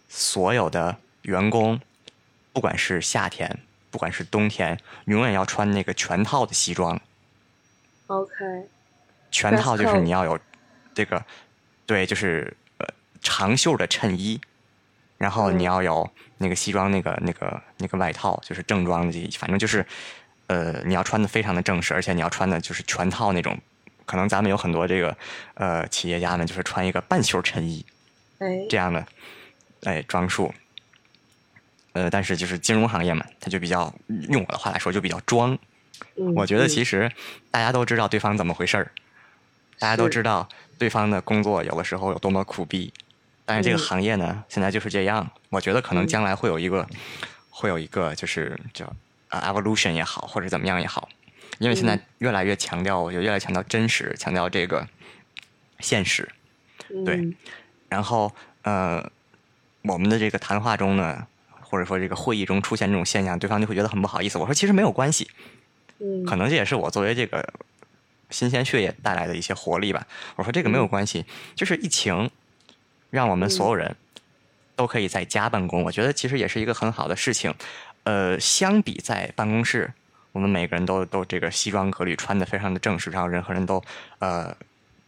所有的员工，不管是夏天，不管是冬天，永远要穿那个全套的西装。OK，全套就是你要有这个，对，就是呃长袖的衬衣，然后你要有那个西装，那个那个那个外套，就是正装的，反正就是。呃，你要穿的非常的正式，而且你要穿的就是全套那种。可能咱们有很多这个呃企业家们就是穿一个半袖衬衣，哎，这样的哎装束。呃，但是就是金融行业嘛，他就比较用我的话来说就比较装。我觉得其实大家都知道对方怎么回事儿，大家都知道对方的工作有的时候有多么苦逼，但是这个行业呢，现在就是这样。我觉得可能将来会有一个，会有一个就是叫。啊，evolution 也好，或者怎么样也好，因为现在越来越强调，我就越来越强调真实，强调这个现实，对。然后呃，我们的这个谈话中呢，或者说这个会议中出现这种现象，对方就会觉得很不好意思。我说其实没有关系，嗯，可能这也是我作为这个新鲜血液带来的一些活力吧。我说这个没有关系，就是疫情让我们所有人都可以在家办公，我觉得其实也是一个很好的事情。呃，相比在办公室，我们每个人都都这个西装革履，穿的非常的正式，然后人和人都呃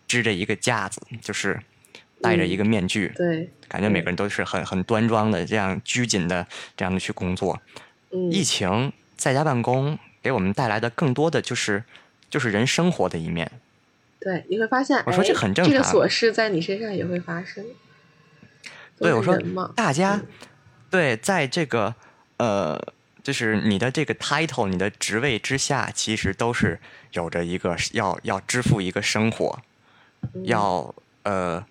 支着一个架子，就是戴着一个面具，对，感觉每个人都是很很端庄的，这样拘谨的这样的去工作。疫情在家办公给我们带来的更多的就是就是人生活的一面。对，你会发现，我说这很正常，这个琐事在你身上也会发生。对，我说大家对在这个。呃，就是你的这个 title，你的职位之下，其实都是有着一个要要支付一个生活，要呃，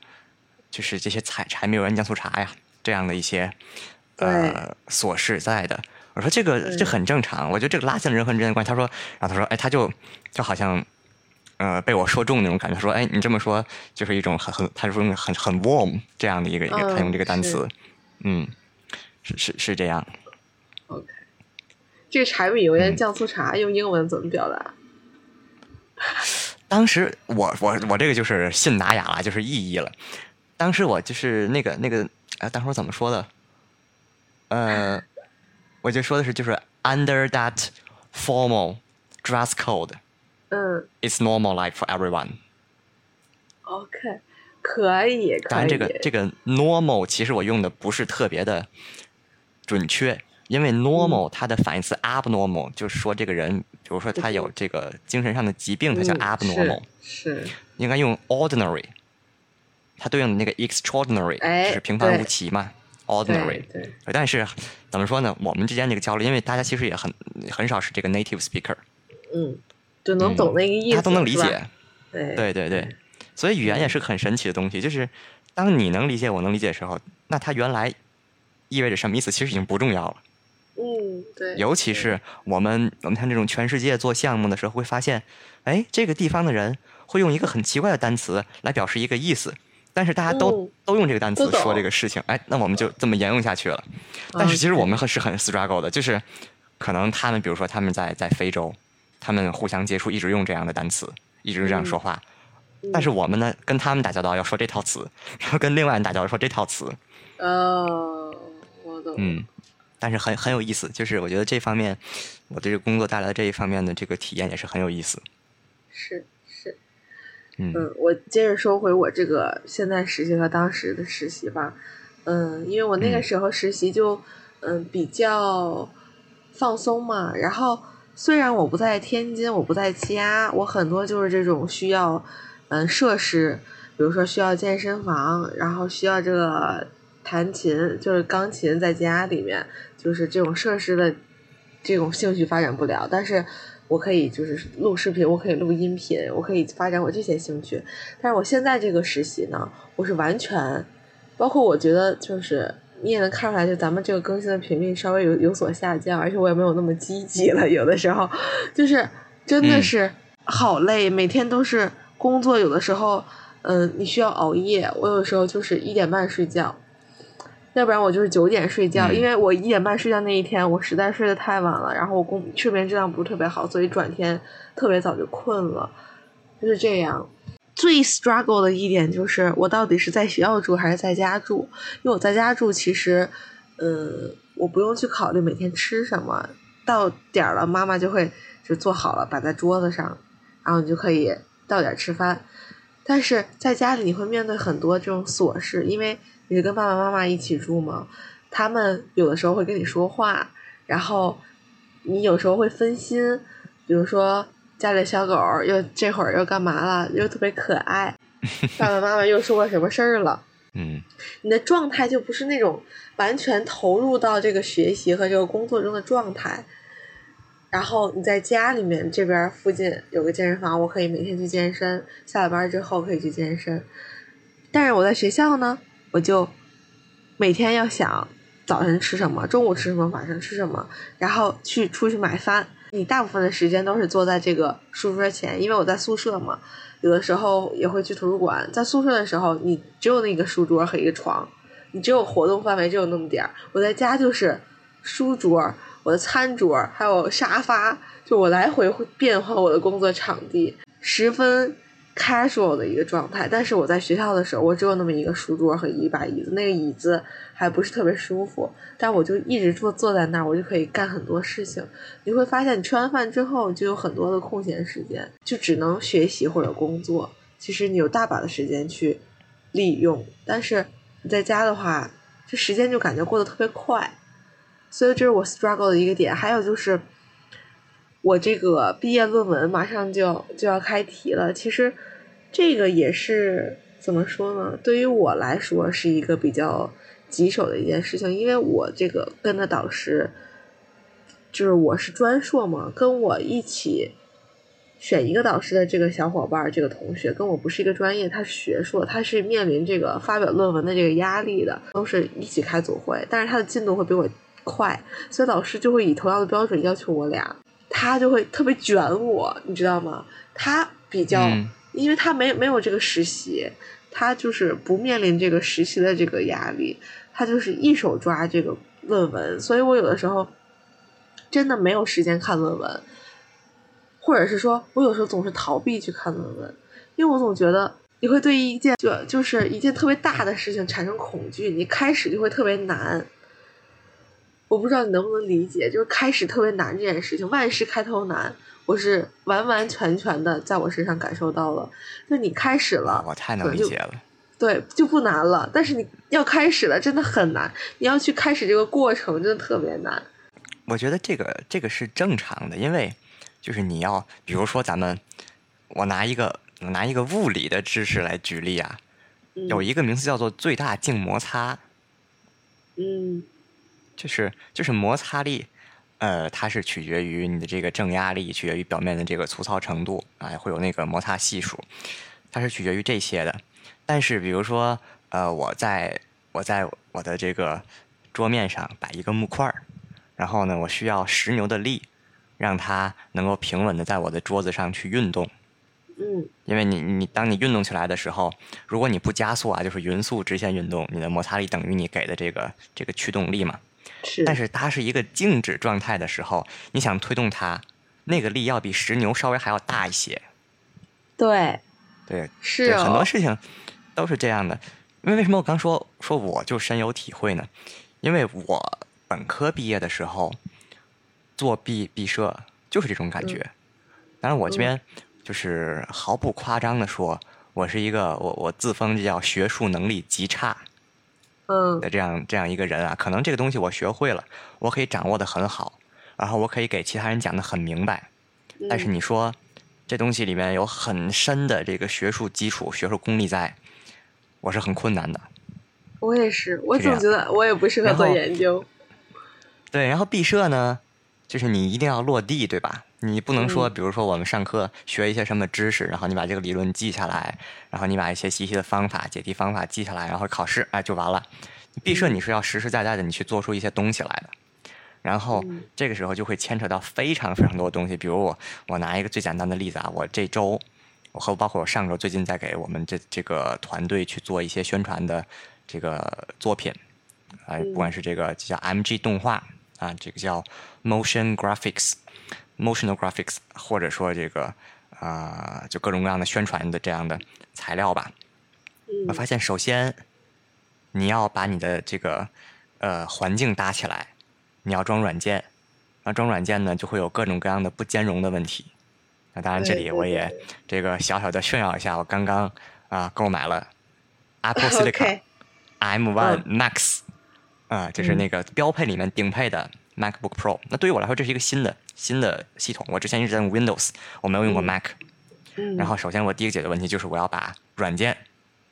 就是这些柴柴米油盐酱醋茶呀，这样的一些呃琐事在的。我说这个这很正常，我觉得这个拉近了人和人之间的关系。他说，然后他说，哎，他就就好像呃被我说中那种感觉。说，哎，你这么说就是一种很很，他说很很 warm 这样的一个一个，他用这个单词，嗯，是是是这样。OK，这个柴米油盐酱醋茶用英文怎么表达？当时我我我这个就是信达雅了，就是意义了。当时我就是那个那个，哎，当时我怎么说的？呃，我就说的是就是 under that formal dress code，嗯，it's normal like for everyone。OK，可以，当然这个这个 normal 其实我用的不是特别的准确。因为 normal 它的反义词 abnormal 就是说这个人，比如说他有这个精神上的疾病，他叫 abnormal。是。应该用 ordinary，它对应的那个 extraordinary 就是平凡无奇嘛。ordinary。对。但是怎么说呢？我们之间这个交流，因为大家其实也很很少是这个 native speaker。嗯。就能懂那个意思。他都能理解。对。对对对。所以语言也是很神奇的东西，就是当你能理解我能理解的时候，那它原来意味着什么意思？其实已经不重要了。嗯，对。尤其是我们，我们像这种全世界做项目的时候，会发现哎，这个地方的人会用一个很奇怪的单词来表示一个意思，但是大家都、嗯都用这个单词说这个事情，哎，那我们就这么沿用下去了。但是其实我们很是很 struggle 的，就是可能他们比如说他们在在非洲，他们互相接触一直用这样的单词，一直这样说话。但是我们呢，跟他们打交道要说这套词，然后跟另外人打交道说这套词，哦，我懂。嗯，但是很很有意思，就是我觉得这方面，我对这个工作带来的这一方面的这个体验也是很有意思。是是，嗯嗯，我接着说回我这个现在实习和当时的实习吧。嗯，因为我那个嗯时候实习就嗯比较放松嘛，然后虽然我不在天津，我不在家，我很多就是这种需要嗯设施，比如说需要健身房，然后需要这个弹琴，就是钢琴在家里面，就是这种设施的这种兴趣发展不了，但是我可以就是录视频，我可以录音频，我可以发展我这些兴趣。但是我现在这个实习呢，我是完全，包括我觉得就是你也能看出来，就咱们这个更新的频率稍微有有所下降，而且我也没有那么积极了，有的时候就是真的嗯是好累，每天都是工作，有的时候嗯你需要熬夜，我有的时候就是一点半睡觉。要不然我就是九点睡觉，嗯因为我一点半睡觉那一天，我实在睡得太晚了，然后我工睡眠质量不是特别好，所以转天特别早就困了，就是这样。最 struggle 的一点就是我到底是在学校住还是在家住？因为我在家住，其实，嗯，我不用去考虑每天吃什么，到点儿了，妈妈就会就做好了摆在桌子上，然后你就可以到点吃饭。但是在家里你会面对很多这种琐事，因为你是跟爸爸妈妈一起住嘛，他们有的时候会跟你说话，然后你有时候会分心，比如说家里小狗又这会儿又干嘛了，又特别可爱，爸爸妈妈又说过什么事儿了。嗯你的状态就不是那种完全投入到这个学习和这个工作中的状态。然后你在家里面这边附近有个健身房，我可以每天去健身，下了班之后可以去健身。但是我在学校呢，我就每天要想早晨吃什么，中午吃什么，晚上吃什么，然后去出去买饭。你大部分的时间都是坐在这个书桌前，因为我在宿舍嘛，有的时候也会去图书馆。在宿舍的时候，你只有那个书桌和一个床，你只有活动范围只有那么点儿。我在家就是书桌、我的餐桌还有沙发，就我来回会变换我的工作场地，十分 casual 的一个状态。但是我在学校的时候，我只有那么一个书桌和一把椅子，那个椅子还不是特别舒服，但我就一直坐坐在那儿，我就可以干很多事情。你会发现，你吃完饭之后就有很多的空闲时间，就只能学习或者工作。其实你有大把的时间去利用，但是你在家的话，这时间就感觉过得特别快。所以这是我 struggle 的一个点。还有就是，我这个毕业论文马上就要就要开题了。其实这个也是怎么说呢？对于我来说是一个比较棘手的一件事情，因为我这个跟的导师就是我是专硕嘛，跟我一起选一个导师的这个小伙伴，这个同学跟我不是一个专业，他是学硕，他是面临这个发表论文的这个压力的，都是一起开组会，但是他的进度会比我快，所以老师就会以同样的标准要求我俩，他就会特别卷我，你知道吗？他比较，嗯因为他没没有这个实习，他就是不面临这个实习的这个压力，他就是一手抓这个论文，所以我有的时候真的没有时间看论文，或者是说我有时候总是逃避去看论文，因为我总觉得你会对一件就就是一件特别大的事情产生恐惧，你开始就会特别难。我不知道你能不能理解，就是开始特别难这件事情，万事开头难，我是完完全全的在我身上感受到了。就你开始了，我太能理解了。对，就不难了。但是你要开始了，真的很难。你要去开始这个过程，真的特别难。我觉得这个这个是正常的，因为就是你要，比如说咱们，我拿一个我拿一个物理的知识来举例啊，嗯、有一个名词叫做最大静摩擦，嗯就是就是摩擦力，呃，它是取决于你的这个正压力，取决于表面的这个粗糙程度啊，会有那个摩擦系数，它是取决于这些的。但是比如说，呃，我在我在我的这个桌面上摆一个木块儿，然后呢，我需要十牛的力，让它能够平稳的在我的桌子上去运动。嗯因为你你当你运动起来的时候，如果你不加速啊，就是匀速直线运动，你的摩擦力等于你给的这个这个驱动力嘛。是，但是它是一个静止状态的时候，你想推动它，那个力要比石牛稍微还要大一些。对，对，是对，很多哦，事情都是这样的。因为为什么我刚说说我就深有体会呢？因为我本科毕业的时候做毕毕设就是这种感觉。当然，我这嗯边就是毫不夸张的说，我是一个我我自封这叫学术能力极差嗯的这样这样一个人啊。可能这个东西我学会了，我可以掌握的很好，然后我可以给其他人讲的很明白。但是嗯你说这东西里面有很深的这个学术基础、学术功力在，我是很困难的。我也是，我总觉得我也不适合做研究。对，然后毕设呢，就是你一定要落地，对吧？你不能说，嗯比如说我们上课学一些什么知识，然后你把这个理论记下来，然后你把一些习题的方法、解题方法记下来，然后考试，哎，就完了。毕设嗯你是要实实在在的，你去做出一些东西来的。然后嗯这个时候就会牵扯到非常非常多的东西，比如我我拿一个最简单的例子啊，我这周我和包括我上周最近在给我们这这个团队去做一些宣传的这个作品，啊、不管是这个叫 MG 动画啊，这个叫 Motion Graphics，Motional Graphics，或者说这个啊、就各种各样的宣传的这样的材料吧。我嗯。发现，首先你要把你的这个呃环境搭起来，你要装软件，那装软件呢就会有各种各样的不兼容的问题。那当然，这里我也这个小小的炫耀一下，我刚刚啊、购买了 Apple Silicon OK M1 Max，啊、就是嗯那个标配里面顶配的 MacBook Pro。那对于我来说，这是一个新的新的系统，我之前一直在用 Windows，我没有用过嗯。Mac。嗯，然后首先我第一个解决问题就是我要把软件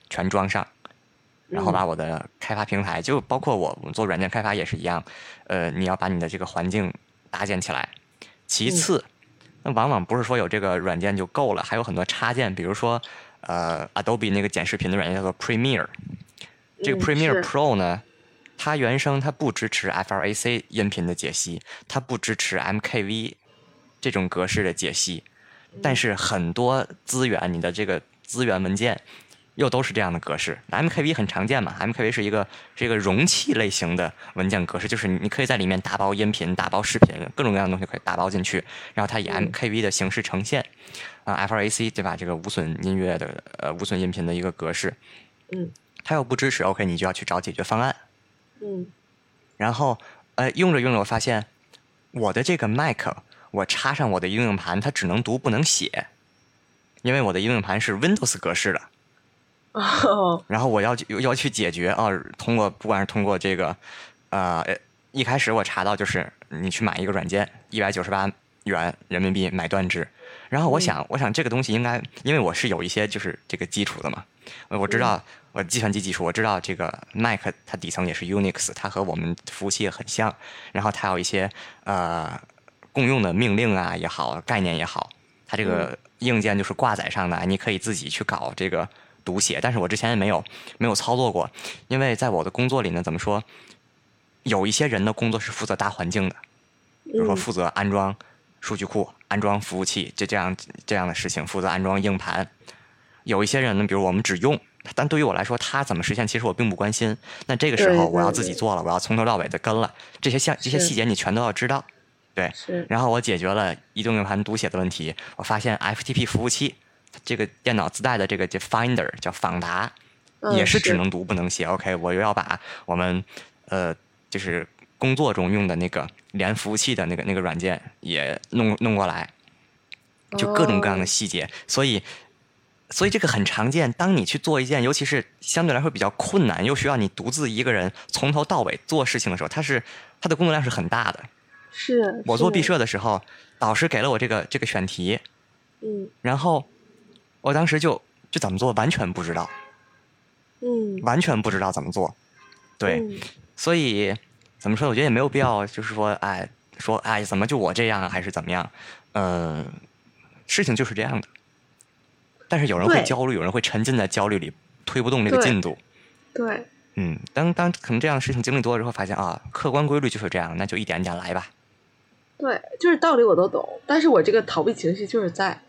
全装上，然后把我的开发平台，就包括我我们做软件开发也是一样，呃，你要把你的这个环境搭建起来。其次，那往往不是说有这个软件就够了，还有很多插件，比如说呃，Adobe 那个剪视频的软件叫做 Premiere，这个嗯 Premiere Pro 呢，它原生它不支持 FLAC 音频的解析，它不支持 MKV 这种格式的解析，但是很多资源，你的这个资源文件又都是这样的格式。MKV 很常见嘛，MKV 是一个是一个容器类型的文件格式，就是你可以在里面打包音频、打包视频，各种各样的东西可以打包进去，然后它以嗯 MKV 的形式呈现。啊、FLAC 对吧？这个无损音乐的呃无损音频的一个格式，嗯它又不支持，OK，你就要去找解决方案。嗯。然后呃用着用着，我发现我的这个 Mac，我插上我的应用盘，它只能读不能写，因为我的应用盘是 Windows 格式的。哦。然后我要去要去解决啊，通过不管是通过这个，呃，呃一开始我查到就是你去买一个软件，一百九十八元人民币买断制。然后我想，我想这个东西应该，因为我是有一些就是这个基础的嘛，呃我知道我计算机技术，我知道这个 Mac 它底层也是 Unix，它和我们服务器也很像，然后它有一些呃共用的命令啊也好，概念也好，它这个硬件就是挂载上的，你可以自己去搞这个读写，但是我之前也没有没有操作过，因为在我的工作里呢，怎么说，有一些人的工作是负责搭环境的，比如说嗯负责安装数据库、安装服务器，这这样这样的事情，负责安装硬盘。有一些人呢，比如我们只用，但对于我来说，它怎么实现，其实我并不关心。那这个时候，我要自己做了，我要从头到尾的跟了，这些项这些细节你全都要知道。对，是然后我解决了移动硬盘读写的问题，我发现 FTP 服务器这个电脑自带的这个叫 Finder 叫访达，嗯也是是只能读不能写。OK，我又要把我们呃就是工作中用的那个连服务器的那个那个软件也弄弄过来，就各种各样的哦细节，所以。所以这个很常见。当你去做一件，尤其是相对来说比较困难，又需要你独自一个人从头到尾做事情的时候，它是它的工作量是很大的。是是我做毕设的时候，导师给了我这个这个选题，嗯然后我当时就就怎么做完全不知道，嗯完全不知道怎么做。对，嗯所以怎么说？我觉得也没有必要，就是说，哎，说哎，怎么就我这样啊，还是怎么样？嗯、事情就是这样的。但是有人会焦虑，有人会沉浸在焦虑里，推不动这个进度。对。嗯，当当可能这样的事情经历多了之后，发现啊，客观规律就是这样，那就一点一点来吧。对，就是道理我都懂，但是我这个逃避情绪就是在，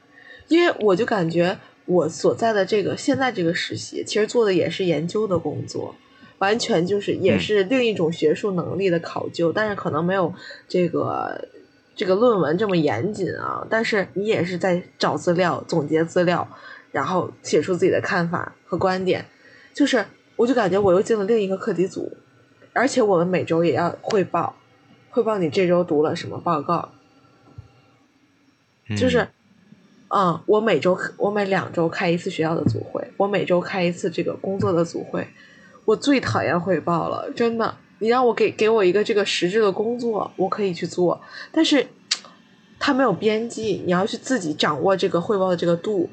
因为我就感觉我所在的这个现在这个实习，其实做的也是研究的工作，完全就是也是另一种学术能力的考究，但是可能没有这个这个论文这么严谨啊。但是你也是在找资料、总结资料，然后写出自己的看法和观点，就是我就感觉我又进了另一个课题组，而且我们每周也要汇报。汇报你这周读了什么报告？就是，嗯，我每周我每两周开一次学校的组会，我每周开一次这个工作的组会。我最讨厌汇报了，真的。你让我给给我一个这个实质的工作，我可以去做，但是它没有边际，你要去自己掌握这个汇报的这个度。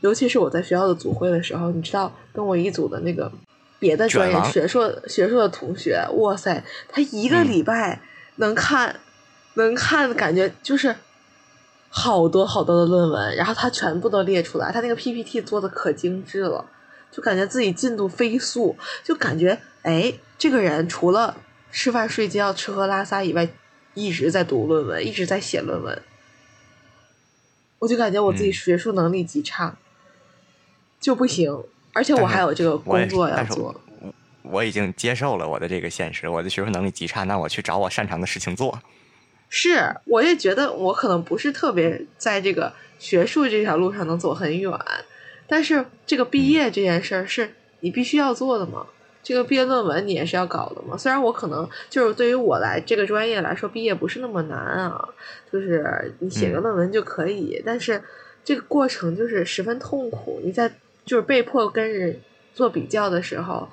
尤其是我在学校的组会的时候，你知道，跟我一组的那个别的专业学硕学硕的同学，哇塞，他一个礼拜。能看，能看，感觉就是好多好多的论文，然后他全部都列出来，他那个 PPT 做的可精致了，就感觉自己进度飞速，就感觉哎，这个人除了吃饭睡觉、吃喝拉撒以外，一直在读论文，一直在写论文，我就感觉我自己学术能力极差，就不行，而且我还有这个工作要做。我已经接受了我的这个现实，我的学术能力极差，那我去找我擅长的事情做。是，我也觉得我可能不是特别在这个学术这条路上能走很远，但是这个毕业这件事儿是你必须要做的嘛？这个毕业论文你也是要搞的嘛？虽然我可能就是对于我来这个专业来说，毕业不是那么难啊，就是你写个论文就可以，但是这个过程就是十分痛苦。你在就是被迫跟人做比较的时候。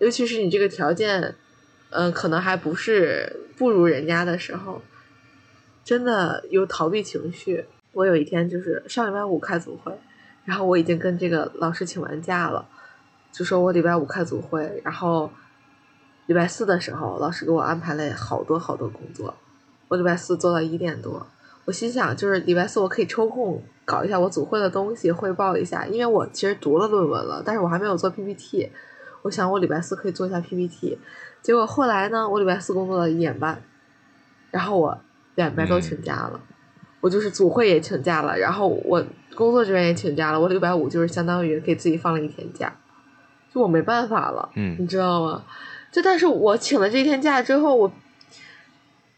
尤其是你这个条件，嗯，可能还不是不如人家的时候，真的有逃避情绪。我有一天就是上礼拜五开组会，然后我已经跟这个老师请完假了，就说我礼拜五开组会，然后礼拜四的时候老师给我安排了好多好多工作，我礼拜四做到一点多，我心想就是礼拜四我可以抽空搞一下我组会的东西汇报一下，因为我其实读了论文了，但是我还没有做 PPT。我想我礼拜四可以做一下 PPT，结果后来呢，我礼拜四工作到一点半，然后我两边都请假了，我就是组会也请假了，然后我工作这边也请假了，我礼拜五就是相当于给自己放了一天假，就我没办法了，嗯，你知道吗？就但是我请了这天假之后，我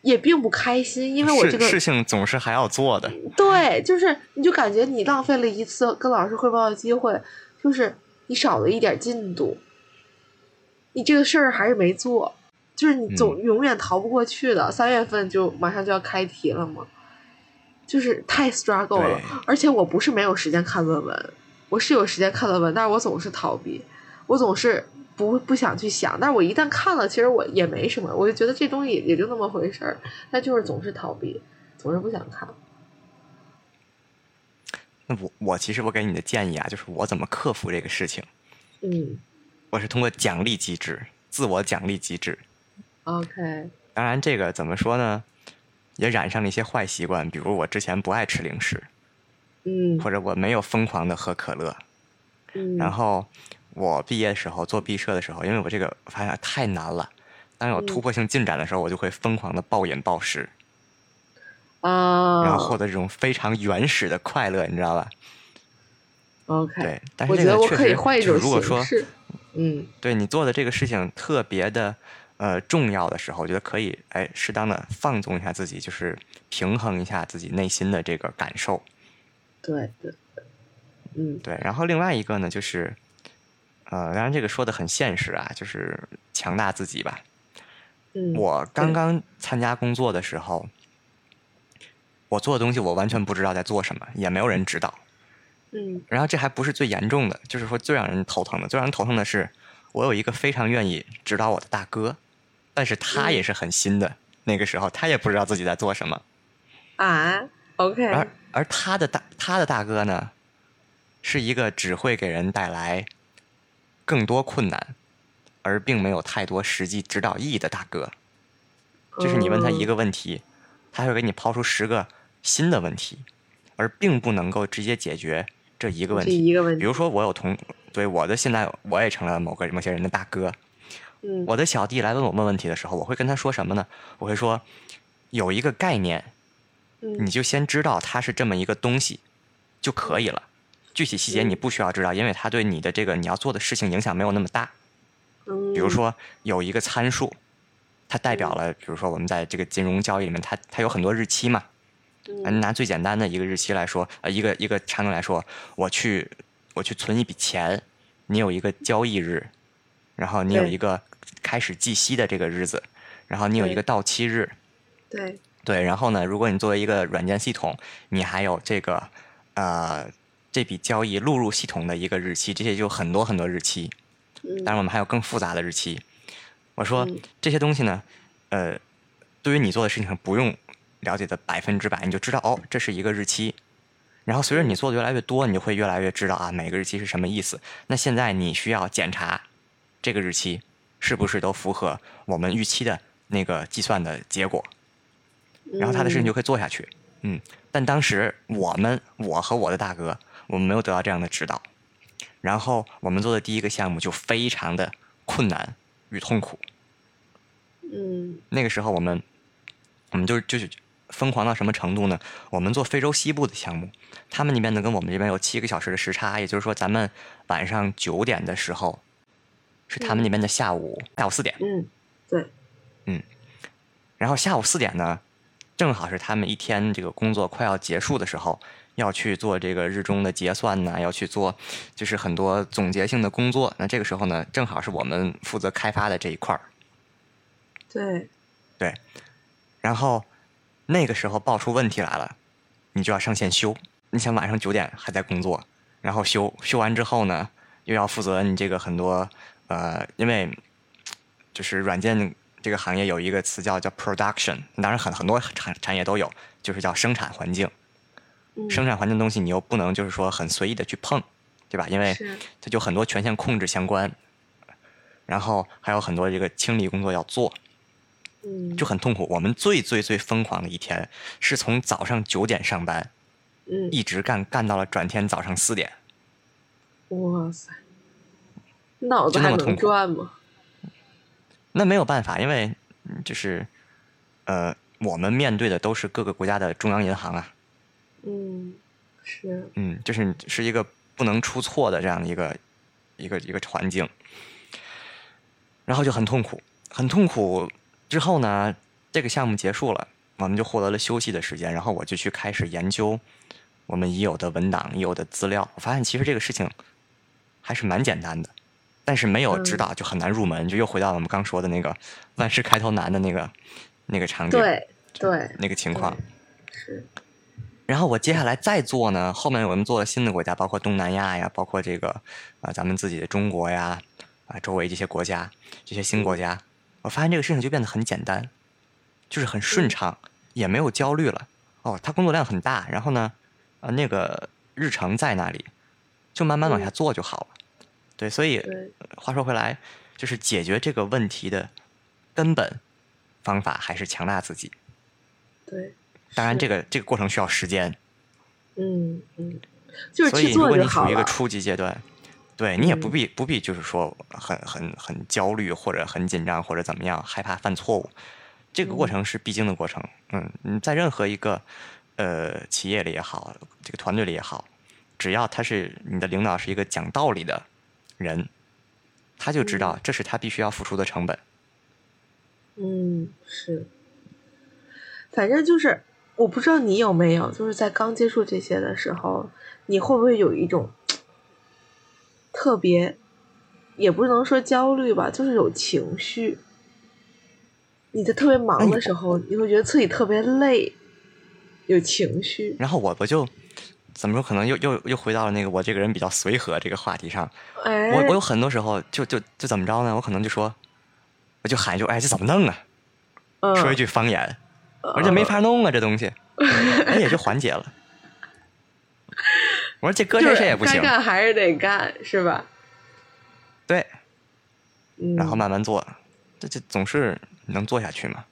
也并不开心，因为我这个事情总是还要做的，对，就是你就感觉你浪费了一次跟老师汇报的机会，就是你少了一点进度。你这个事儿还是没做，就是你总永远逃不过去的。三月份就马上就要开题了嘛，就是太 struggle 了。而且我不是没有时间看论文，我是有时间看论文，但是我总是逃避，我总是不不想去想。但是我一旦看了，其实我也没什么，我就觉得这东西也就那么回事儿。但就是总是逃避，总是不想看。那我我其实我给你的建议啊，就是我怎么克服这个事情。嗯。我是通过奖励机制，自我奖励机制。OK。当然，这个怎么说呢？也染上了一些坏习惯，比如我之前不爱吃零食，嗯，或者我没有疯狂的喝可乐，嗯。然后我毕业的时候做毕设的时候，因为我这个发现太难了，当有突破性进展的时候，我就会疯狂的暴饮暴食，啊，然后获得这种非常原始的快乐，你知道吧？OK。对，但是这个确实，如果说。嗯，对你做的这个事情特别的呃重要的时候，我觉得可以哎适当的放纵一下自己，就是平衡一下自己内心的这个感受。对对，嗯，对。然后另外一个呢，就是呃，当然这个说的很现实啊，就是强大自己吧。嗯，我刚刚参加工作的时候，我做的东西我完全不知道在做什么，也没有人指导。嗯，然后这还不是最严重的，就是说最让人头疼的，最让人头疼的是，我有一个非常愿意指导我的大哥，但是他也是很新的，那个时候他也不知道自己在做什么。啊，OK。而而他的大他的大哥呢，是一个只会给人带来更多困难，而并没有太多实际指导意义的大哥。就是你问他一个问题，他会给你抛出十个新的问题，而并不能够直接解决。这一个问题，比如说我有同对我的现在我也成了某个某些人的大哥，嗯，我的小弟来问我问问题的时候，我会跟他说什么呢？我会说，有一个概念，嗯你就先知道它是这么一个东西就可以了。具体细节你不需要知道，因为它对你的这个你要做的事情影响没有那么大。嗯，比如说有一个参数，它代表了，比如说我们在这个金融交易里面，它它有很多日期嘛。嗯，嗯，拿最简单的一个日期来说，呃，一个一个场景来说，我去我去存一笔钱，你有一个交易日，然后你有一个开始计息的这个日子，然后你有一个到期日，对，对，然后呢，如果你作为一个软件系统，你还有这个呃这笔交易录入系统的一个日期，这些就很多很多日期。嗯，当然，我们还有更复杂的日期。我说嗯这些东西呢，呃，对于你做的事情不用了解的百分之百，你就知道哦，这是一个日期。然后随着你做的越来越多，你就会越来越知道啊，每个日期是什么意思。那现在你需要检查这个日期是不是都符合我们预期的那个计算的结果，然后他的事情就可以做下去。嗯，但当时我们，我和我的大哥，我们没有得到这样的指导，然后我们做的第一个项目就非常的困难与痛苦。嗯。那个时候我们，我们就就是疯狂到什么程度呢？我们做非洲西部的项目，他们那边呢跟我们这边有七个小时的时差，也就是说咱们晚上九点的时候，是他们那边的下午下午四点，嗯，对，嗯。然后下午四点呢，正好是他们一天这个工作快要结束的时候，要去做这个日中的结算呐，要去做就是很多总结性的工作。那这个时候呢，正好是我们负责开发的这一块儿。对，对，然后那个时候爆出问题来了，你就要上线修。你想晚上九点还在工作，然后修修完之后呢，又要负责你这个很多呃，因为就是软件这个行业有一个词叫叫 production，当然很很多产产业都有，就是叫生产环境。嗯生产环境的东西你又不能就是说很随意的去碰，对吧？因为是它就很多权限控制相关，然后还有很多这个清理工作要做。嗯就很痛苦。我们最最最疯狂的一天是从早上九点上班，嗯，一直干干到了转天早上四点。哇塞，脑子还能就那么痛苦转吗？那没有办法，因为嗯就是呃，我们面对的都是各个国家的中央银行啊，嗯，是，嗯，就是是一个不能出错的这样的一个一个一个环境，然后就很痛苦，很痛苦。之后呢，这个项目结束了，我们就获得了休息的时间，然后我就去开始研究我们已有的文档、已有的资料。我发现其实这个事情还是蛮简单的，但是没有指导就很难入门，就又回到了我们刚说的那个万事开头难的那个那个场景，对对，那个情况。是，然后我接下来再做呢，后面我们做了新的国家，包括东南亚呀，包括这个啊、咱们自己的中国呀，啊周围这些国家，这些新国家，我发现这个事情就变得很简单，就是很顺畅，也没有焦虑了。哦，他工作量很大，然后呢，呃，那个日程在那里，就慢慢往下做就好了。对，所以，话说回来，就是解决这个问题的根本方法还是强大自己。对，当然，这个这个过程需要时间。嗯嗯，就是所以，如果你处于一个。初级阶段，对你也不嗯必不必就是说很很很焦虑或者很紧张或者怎么样，害怕犯错误。这个过嗯程是必经的过程。嗯，你在任何一个呃企业里也好，这个团队里也好，只要他是你的领导是一个讲道理的人，他就知嗯道这是他必须要付出的成本。嗯，是，反正就是，我不知道你有没有，就是在刚接触这些的时候，你会不会有一种特别，也不能说焦虑吧，就是有情绪。你在特别忙哎的时候，你会觉得自己特别累，有情绪。然后我我就怎么说，可能又又又回到了那个我这个人比较随和这个话题上。哎，我我有很多时候就就就怎么着呢？我可能就说，我就喊一句：“哎，这怎么弄啊？”嗯说一句方言，我说这没法弄啊，这东西，哎，也就缓解了。我说这搁就是谁谁也不行该，干还是得干，是吧？对，嗯，然后慢慢做，这这总是能做下去嘛。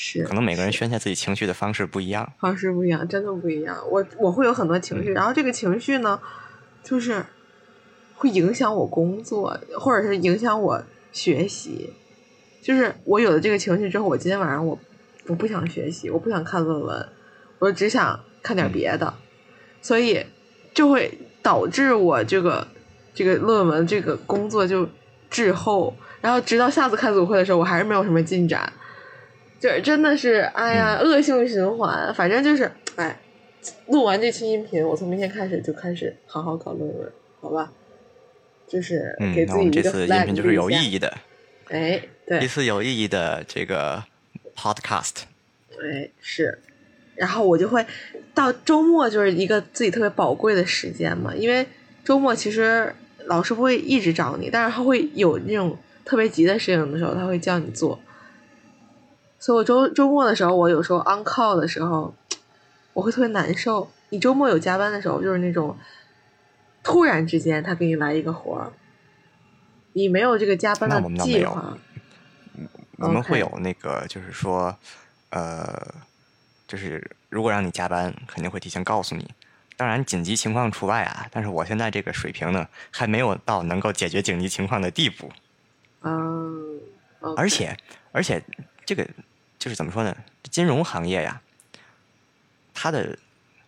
是可能每个人宣泄自己情绪的方式不一样，方式不一样，真的不一样。我我会有很多情绪，然后这个情绪呢，就是会影响我工作，或者是影响我学习。就是我有了这个情绪之后，我今天晚上我我不想学习，我不想看论文，我只想看点别的，所以就会导致我这个这个论文这个工作就滞后，然后直到下次开组会的时候，我还是没有什么进展，就是真的是哎呀，恶性循环，反正就是哎，录完这期音频，我从明天开始就开始好好搞论文，好吧？就是嗯，给自己一个那我们这次音频就是有意义的，哎，对。一，次有意义的这个 podcast。对，是，然后我就会到周末就是一个自己特别宝贵的时间嘛，因为周末其实老师不会一直找你，但是他会有那种特别急的事情的时候，他会叫你做。所以我周周末的时候，我有时候 on call 的时候，我会特别难受。你周末有加班的时候，就是那种突然之间他给你来一个活儿，你没有这个加班的计划，我们会有那个，就是说，呃，就是如果让你加班，肯定会提前告诉你。当然，紧急情况除外啊。但是我现在这个水平呢，还没有到能够解决紧急情况的地步。嗯，而且，而且这个就是怎么说呢？金融行业呀，它的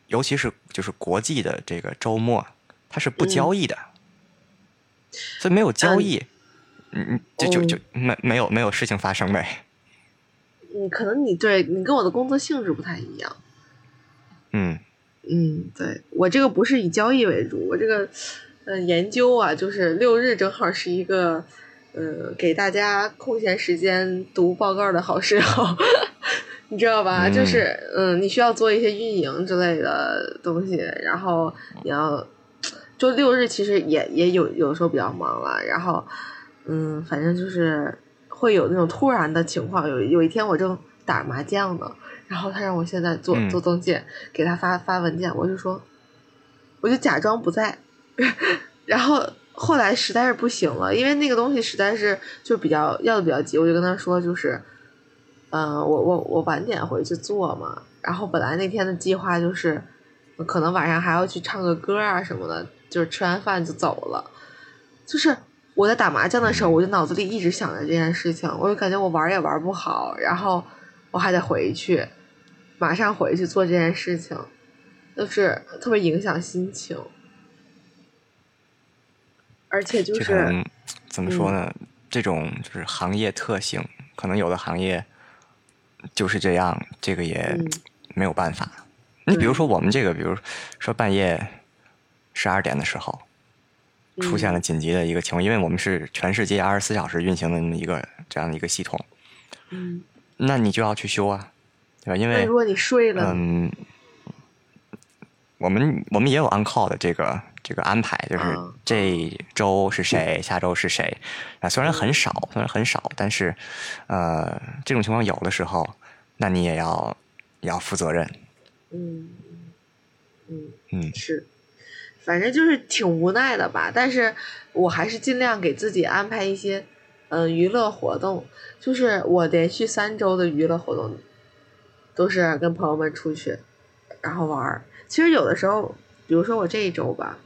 尤其是就是国际的这个周末，它是不交易的，所以没有交易，嗯嗯，就就就没没有没有事情发生呗。嗯，可能你对你跟我的工作性质不太一样。嗯。嗯，对我这个不是以交易为主，我这个呃研究啊，就是六日正好是一个呃给大家空闲时间读报告的好时候，你知道吧？嗯就是嗯，你需要做一些运营之类的东西，然后你要就六日其实也也有有时候比较忙了，然后嗯，反正就是会有那种突然的情况。有有一天我正打麻将呢，然后他让我现在做嗯做中介，给他发发文件，我就说，我就假装不在，然后后来实在是不行了，因为那个东西实在是就比较要的比较急，我就跟他说，就是，嗯、我我我晚点回去做嘛。然后本来那天的计划就是，可能晚上还要去唱个歌啊什么的，就是吃完饭就走了。就是我在打麻将的时候，我就脑子里一直想着这件事情，我就感觉我玩也玩不好，然后我还得回去，马上回去做这件事情，就是特别影响心情。而且就是怎么说呢？这种就是行业特性，可能有的行业就是这样，这个也嗯没有办法。你比如说我们这个，比如说半夜十二点的时候出现了嗯。紧急的一个情况，因为我们是全世界二十四小时运行的那么一个这样的一个系统，嗯，那你就要去修啊，对吧？因为如果你睡了，嗯，我们我们也有 on call 的这个这个安排，就是啊这周是谁，下周是谁。啊？虽然很少，虽然很少，但是呃，这种情况有的时候，那你也要也要负责任。嗯。嗯。嗯。是，反正就是挺无奈的吧。但是我还是尽量给自己安排一些嗯、娱乐活动，就是我连续三周的娱乐活动都是跟朋友们出去，然后玩儿。其实有的时候，比如说我这一周吧，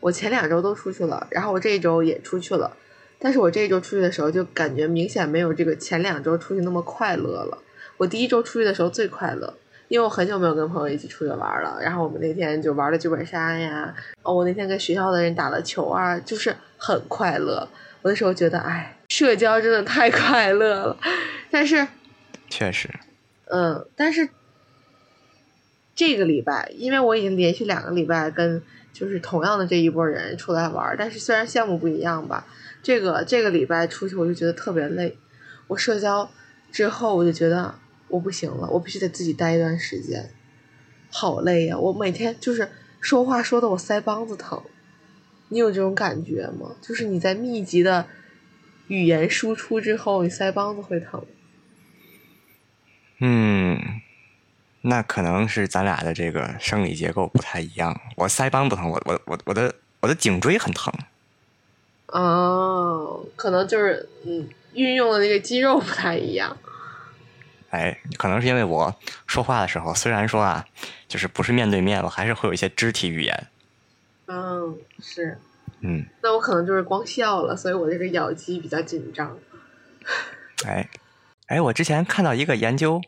我前两周都出去了，然后我这一周也出去了，但是我这一周出去的时候就感觉明显没有这个前两周出去那么快乐了。我第一周出去的时候最快乐，因为我很久没有跟朋友一起出去玩了。然后我们那天就玩了剧本杀呀，哦，我那天跟学校的人打了球啊，就是很快乐。我那时候觉得，哎，社交真的太快乐了。但是，确实，嗯，但是这个礼拜，因为我已经连续两个礼拜跟就是同样的这一波人出来玩，但是虽然项目不一样吧，这个这个礼拜出去我就觉得特别累。我社交之后，我就觉得我不行了，我必须得自己待一段时间，好累呀、我每天就是说话说的我腮帮子疼，你有这种感觉吗？就是你在密集的语言输出之后，你腮帮子会疼。嗯，那可能是咱俩的这个生理结构不太一样。我腮帮不疼，我我我我的我的颈椎很疼。哦，可能就是嗯，运用的那个肌肉不太一样。哎，可能是因为我说话的时候，虽然说啊，就是不是面对面，我还是会有一些肢体语言。嗯，是。嗯，那我可能就是光笑了，所以我这个咬肌比较紧张。哎，哎，我之前看到一个研究，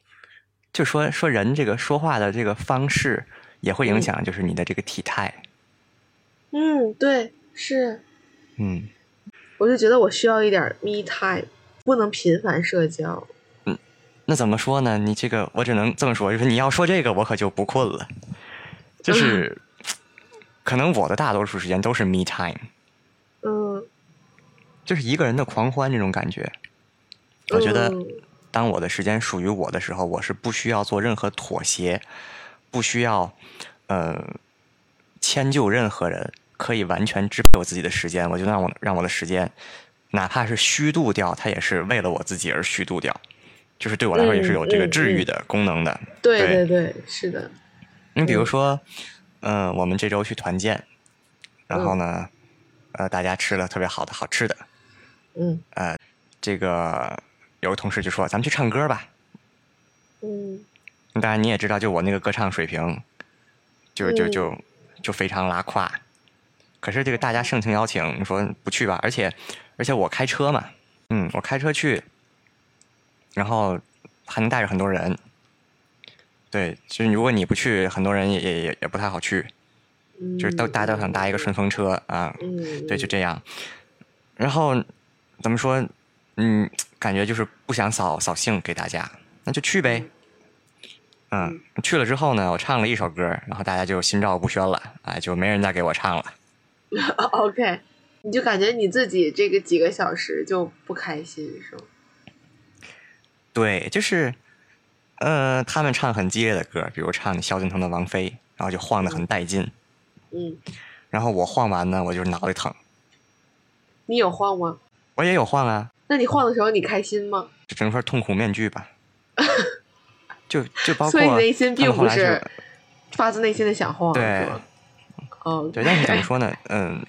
就说说人这个说话的这个方式也会影响，就是你的这个体态。嗯，对，是。嗯，我就觉得我需要一点 me time，不能频繁社交。嗯，那怎么说呢？你这个我只能这么说，就是你要说这个，我可就不困了。就是 可能我的大多数时间都是 me time。嗯。就是一个人的狂欢这种感觉。我觉得，当我的时间属于我的时候，我是不需要做任何妥协，不需要呃迁就任何人，可以完全支配我自己的时间。我就让我让我的时间，哪怕是虚度掉，它也是为了我自己而虚度掉。就是对我来说，也是有这个治愈的功能的。对对对，是的。你比如说，嗯，我们这周去团建，然后呢，呃，大家吃了特别好的好吃的，嗯，呃，这个。有个同事就说：“咱们去唱歌吧。”嗯，当然你也知道，就我那个歌唱水平，就就就就非常拉胯。可是这个大家盛情邀请，你说不去吧？而且而且我开车嘛，嗯，我开车去，然后还能带着很多人。对，就是如果你不去，很多人也也也也不太好去。就是都大家都想搭一个顺风车啊。嗯，对，就这样。然后怎么说？嗯。感觉就是不想扫扫兴给大家，那就去呗。嗯，去了之后呢，我唱了一首歌，然后大家就心照不宣了，哎，就没人再给我唱了。OK，你就感觉你自己这个几个小时就不开心是吗？对，就是，呃，他们唱很激烈的歌，比如唱萧敬腾的《王菲》，然后就晃得很带劲。嗯。然后我晃完呢，我就脑袋疼。你有晃吗？我也有晃啊。那你晃的时候，你开心吗？就整份痛苦面具吧。就就包括，所以内心并不是发自内心的想晃，对，哦，对。但是怎么 说呢？嗯，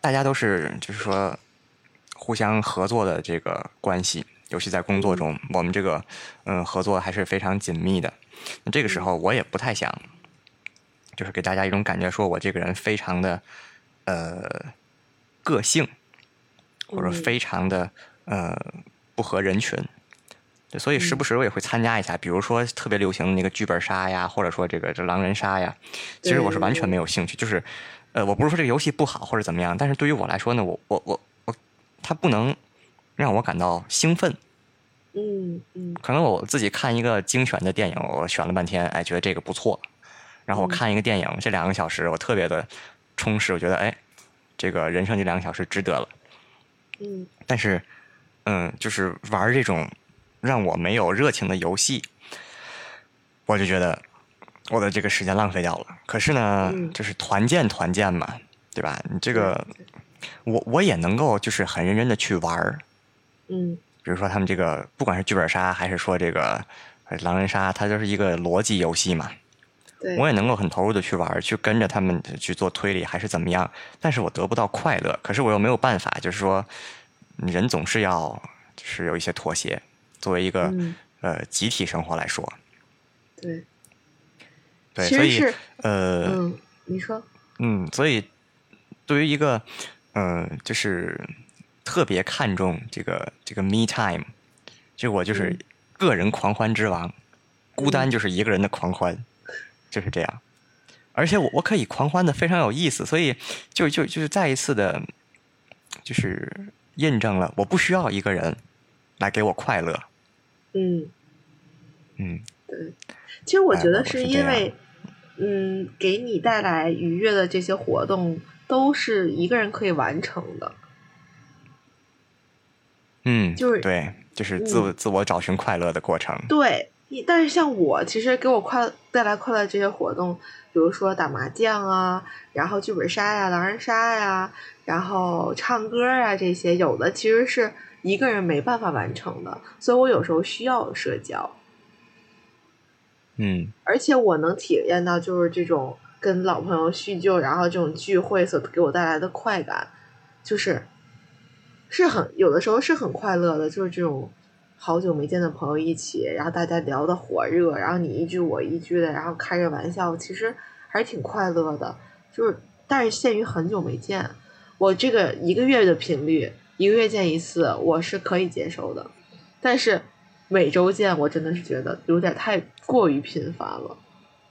大家都是就是说互相合作的这个关系，尤其在工作中，我们这个嗯合作还是非常紧密的。那这个时候，我也不太想，就是给大家一种感觉，说我这个人非常的呃个性，或者非常的。呃，不合人群，所以时不时我也会参加一下，比如说特别流行的那个剧本杀呀，或者说这个这狼人杀呀，其实我是完全没有兴趣。就是，呃，我不是说这个游戏不好或者怎么样，但是对于我来说呢，我我我我，它不能让我感到兴奋。嗯嗯。可能我自己看一个精选的电影，我选了半天，哎，觉得这个不错，然后我看一个电影，这两个小时我特别的充实，我觉得哎，这个人生这两个小时值得了。嗯。但是。嗯，就是玩这种让我没有热情的游戏，我就觉得我的这个时间浪费掉了。可是呢，就是团建团建嘛，对吧？你这个，我我也能够就是很认真的去玩儿。嗯，比如说他们这个，不管是剧本杀还是说这个狼人杀，它就是一个逻辑游戏嘛。对，我也能够很投入的去玩，去跟着他们去做推理，还是怎么样？但是我得不到快乐，可是我又没有办法，就是说。人总是要是有一些妥协，作为一个呃集体生活来说，对，对，所以呃，嗯，你说，嗯，所以对于一个嗯，就是特别看重这个这个 me time，就我就是个人狂欢之王，孤单就是一个人的狂欢，就是这样，而且我我可以狂欢的非常有意思，所以就就就是再一次的，就是。印证了我不需要一个人来给我快乐。嗯嗯，对，其实我觉得是因为，嗯，给你带来愉悦的这些活动都是一个人可以完成的。嗯，就是对，就是自我自我找寻快乐的过程。对，但是像我，其实给我快带来快乐这些活动，比如说打麻将啊，然后剧本杀呀、狼人杀呀。然后唱歌啊，这些有的其实是一个人没办法完成的，所以我有时候需要社交。嗯，而且我能体验到，就是这种跟老朋友叙旧，然后这种聚会所给我带来的快感，就是是很有的时候是很快乐的，就是这种好久没见的朋友一起，然后大家聊的火热，然后你一句我一句的，然后开着玩笑，其实还是挺快乐的。就是但是限于很久没见。我这个一个月的频率，一个月见一次，我是可以接受的。但是，每周见，我真的是觉得有点太过于频繁了，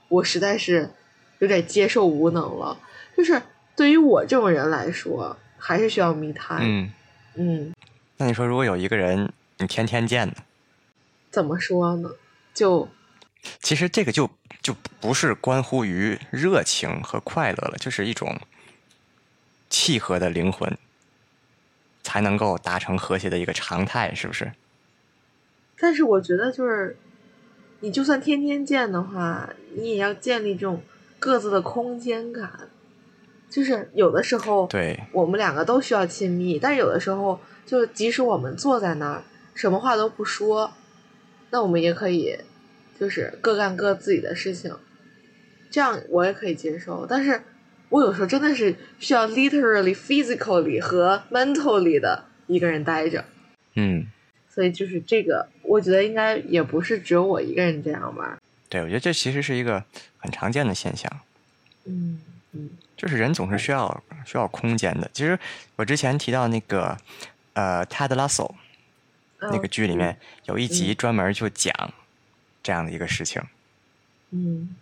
我实在是有点接受无能了。就是对于我这种人来说，还是需要密探。嗯嗯，那你说，如果有一个人你天天见呢？怎么说呢？就其实这个就就不是关乎于热情和快乐了，就是一种契合的灵魂才能够达成和谐的一个常态，是不是？但是我觉得，就是你就算天天见的话，你也要建立这种各自的空间感。就是有的时候，对我们两个都需要亲密，但是有的时候，就即使我们坐在那儿，什么话都不说，那我们也可以，就是各干各自己的事情，这样我也可以接受。但是我有时候真的是需要 literally、physically 和 mentally 的一个人待着。嗯，所以就是这个，我觉得应该也不是只有我一个人这样吧。对，我觉得这其实是一个很常见的现象。嗯嗯。就是人总是需要需要空间的。其实我之前提到那个呃《Ted Lasso》那个剧里面有一集专门就讲这样的一个事情。嗯，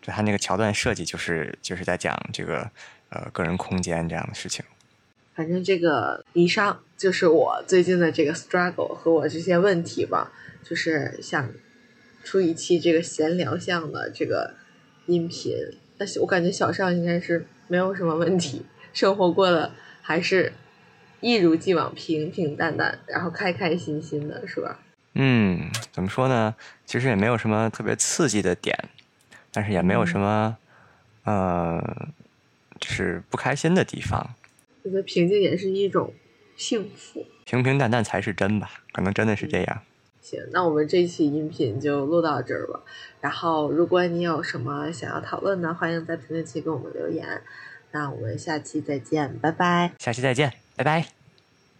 就他那个桥段设计就是就是在讲这个呃个人空间这样的事情。反正这个以上就是我最近的这个 struggle 和我这些问题吧，就是想出一期这个闲聊向的这个音频。但是我感觉小尚应该是没有什么问题，生活过得还是一如既往平平淡淡，然后开开心心的，是吧？嗯，怎么说呢？其实也没有什么特别刺激的点，但是也没有什么呃，就是不开心的地方。我觉得平静也是一种幸福，平平淡淡才是真吧？可能真的是这样。行，那我们这期音频就录到这儿吧。然后，如果你有什么想要讨论的，欢迎在评论区给我们留言。那我们下期再见，拜拜。下期再见，拜拜。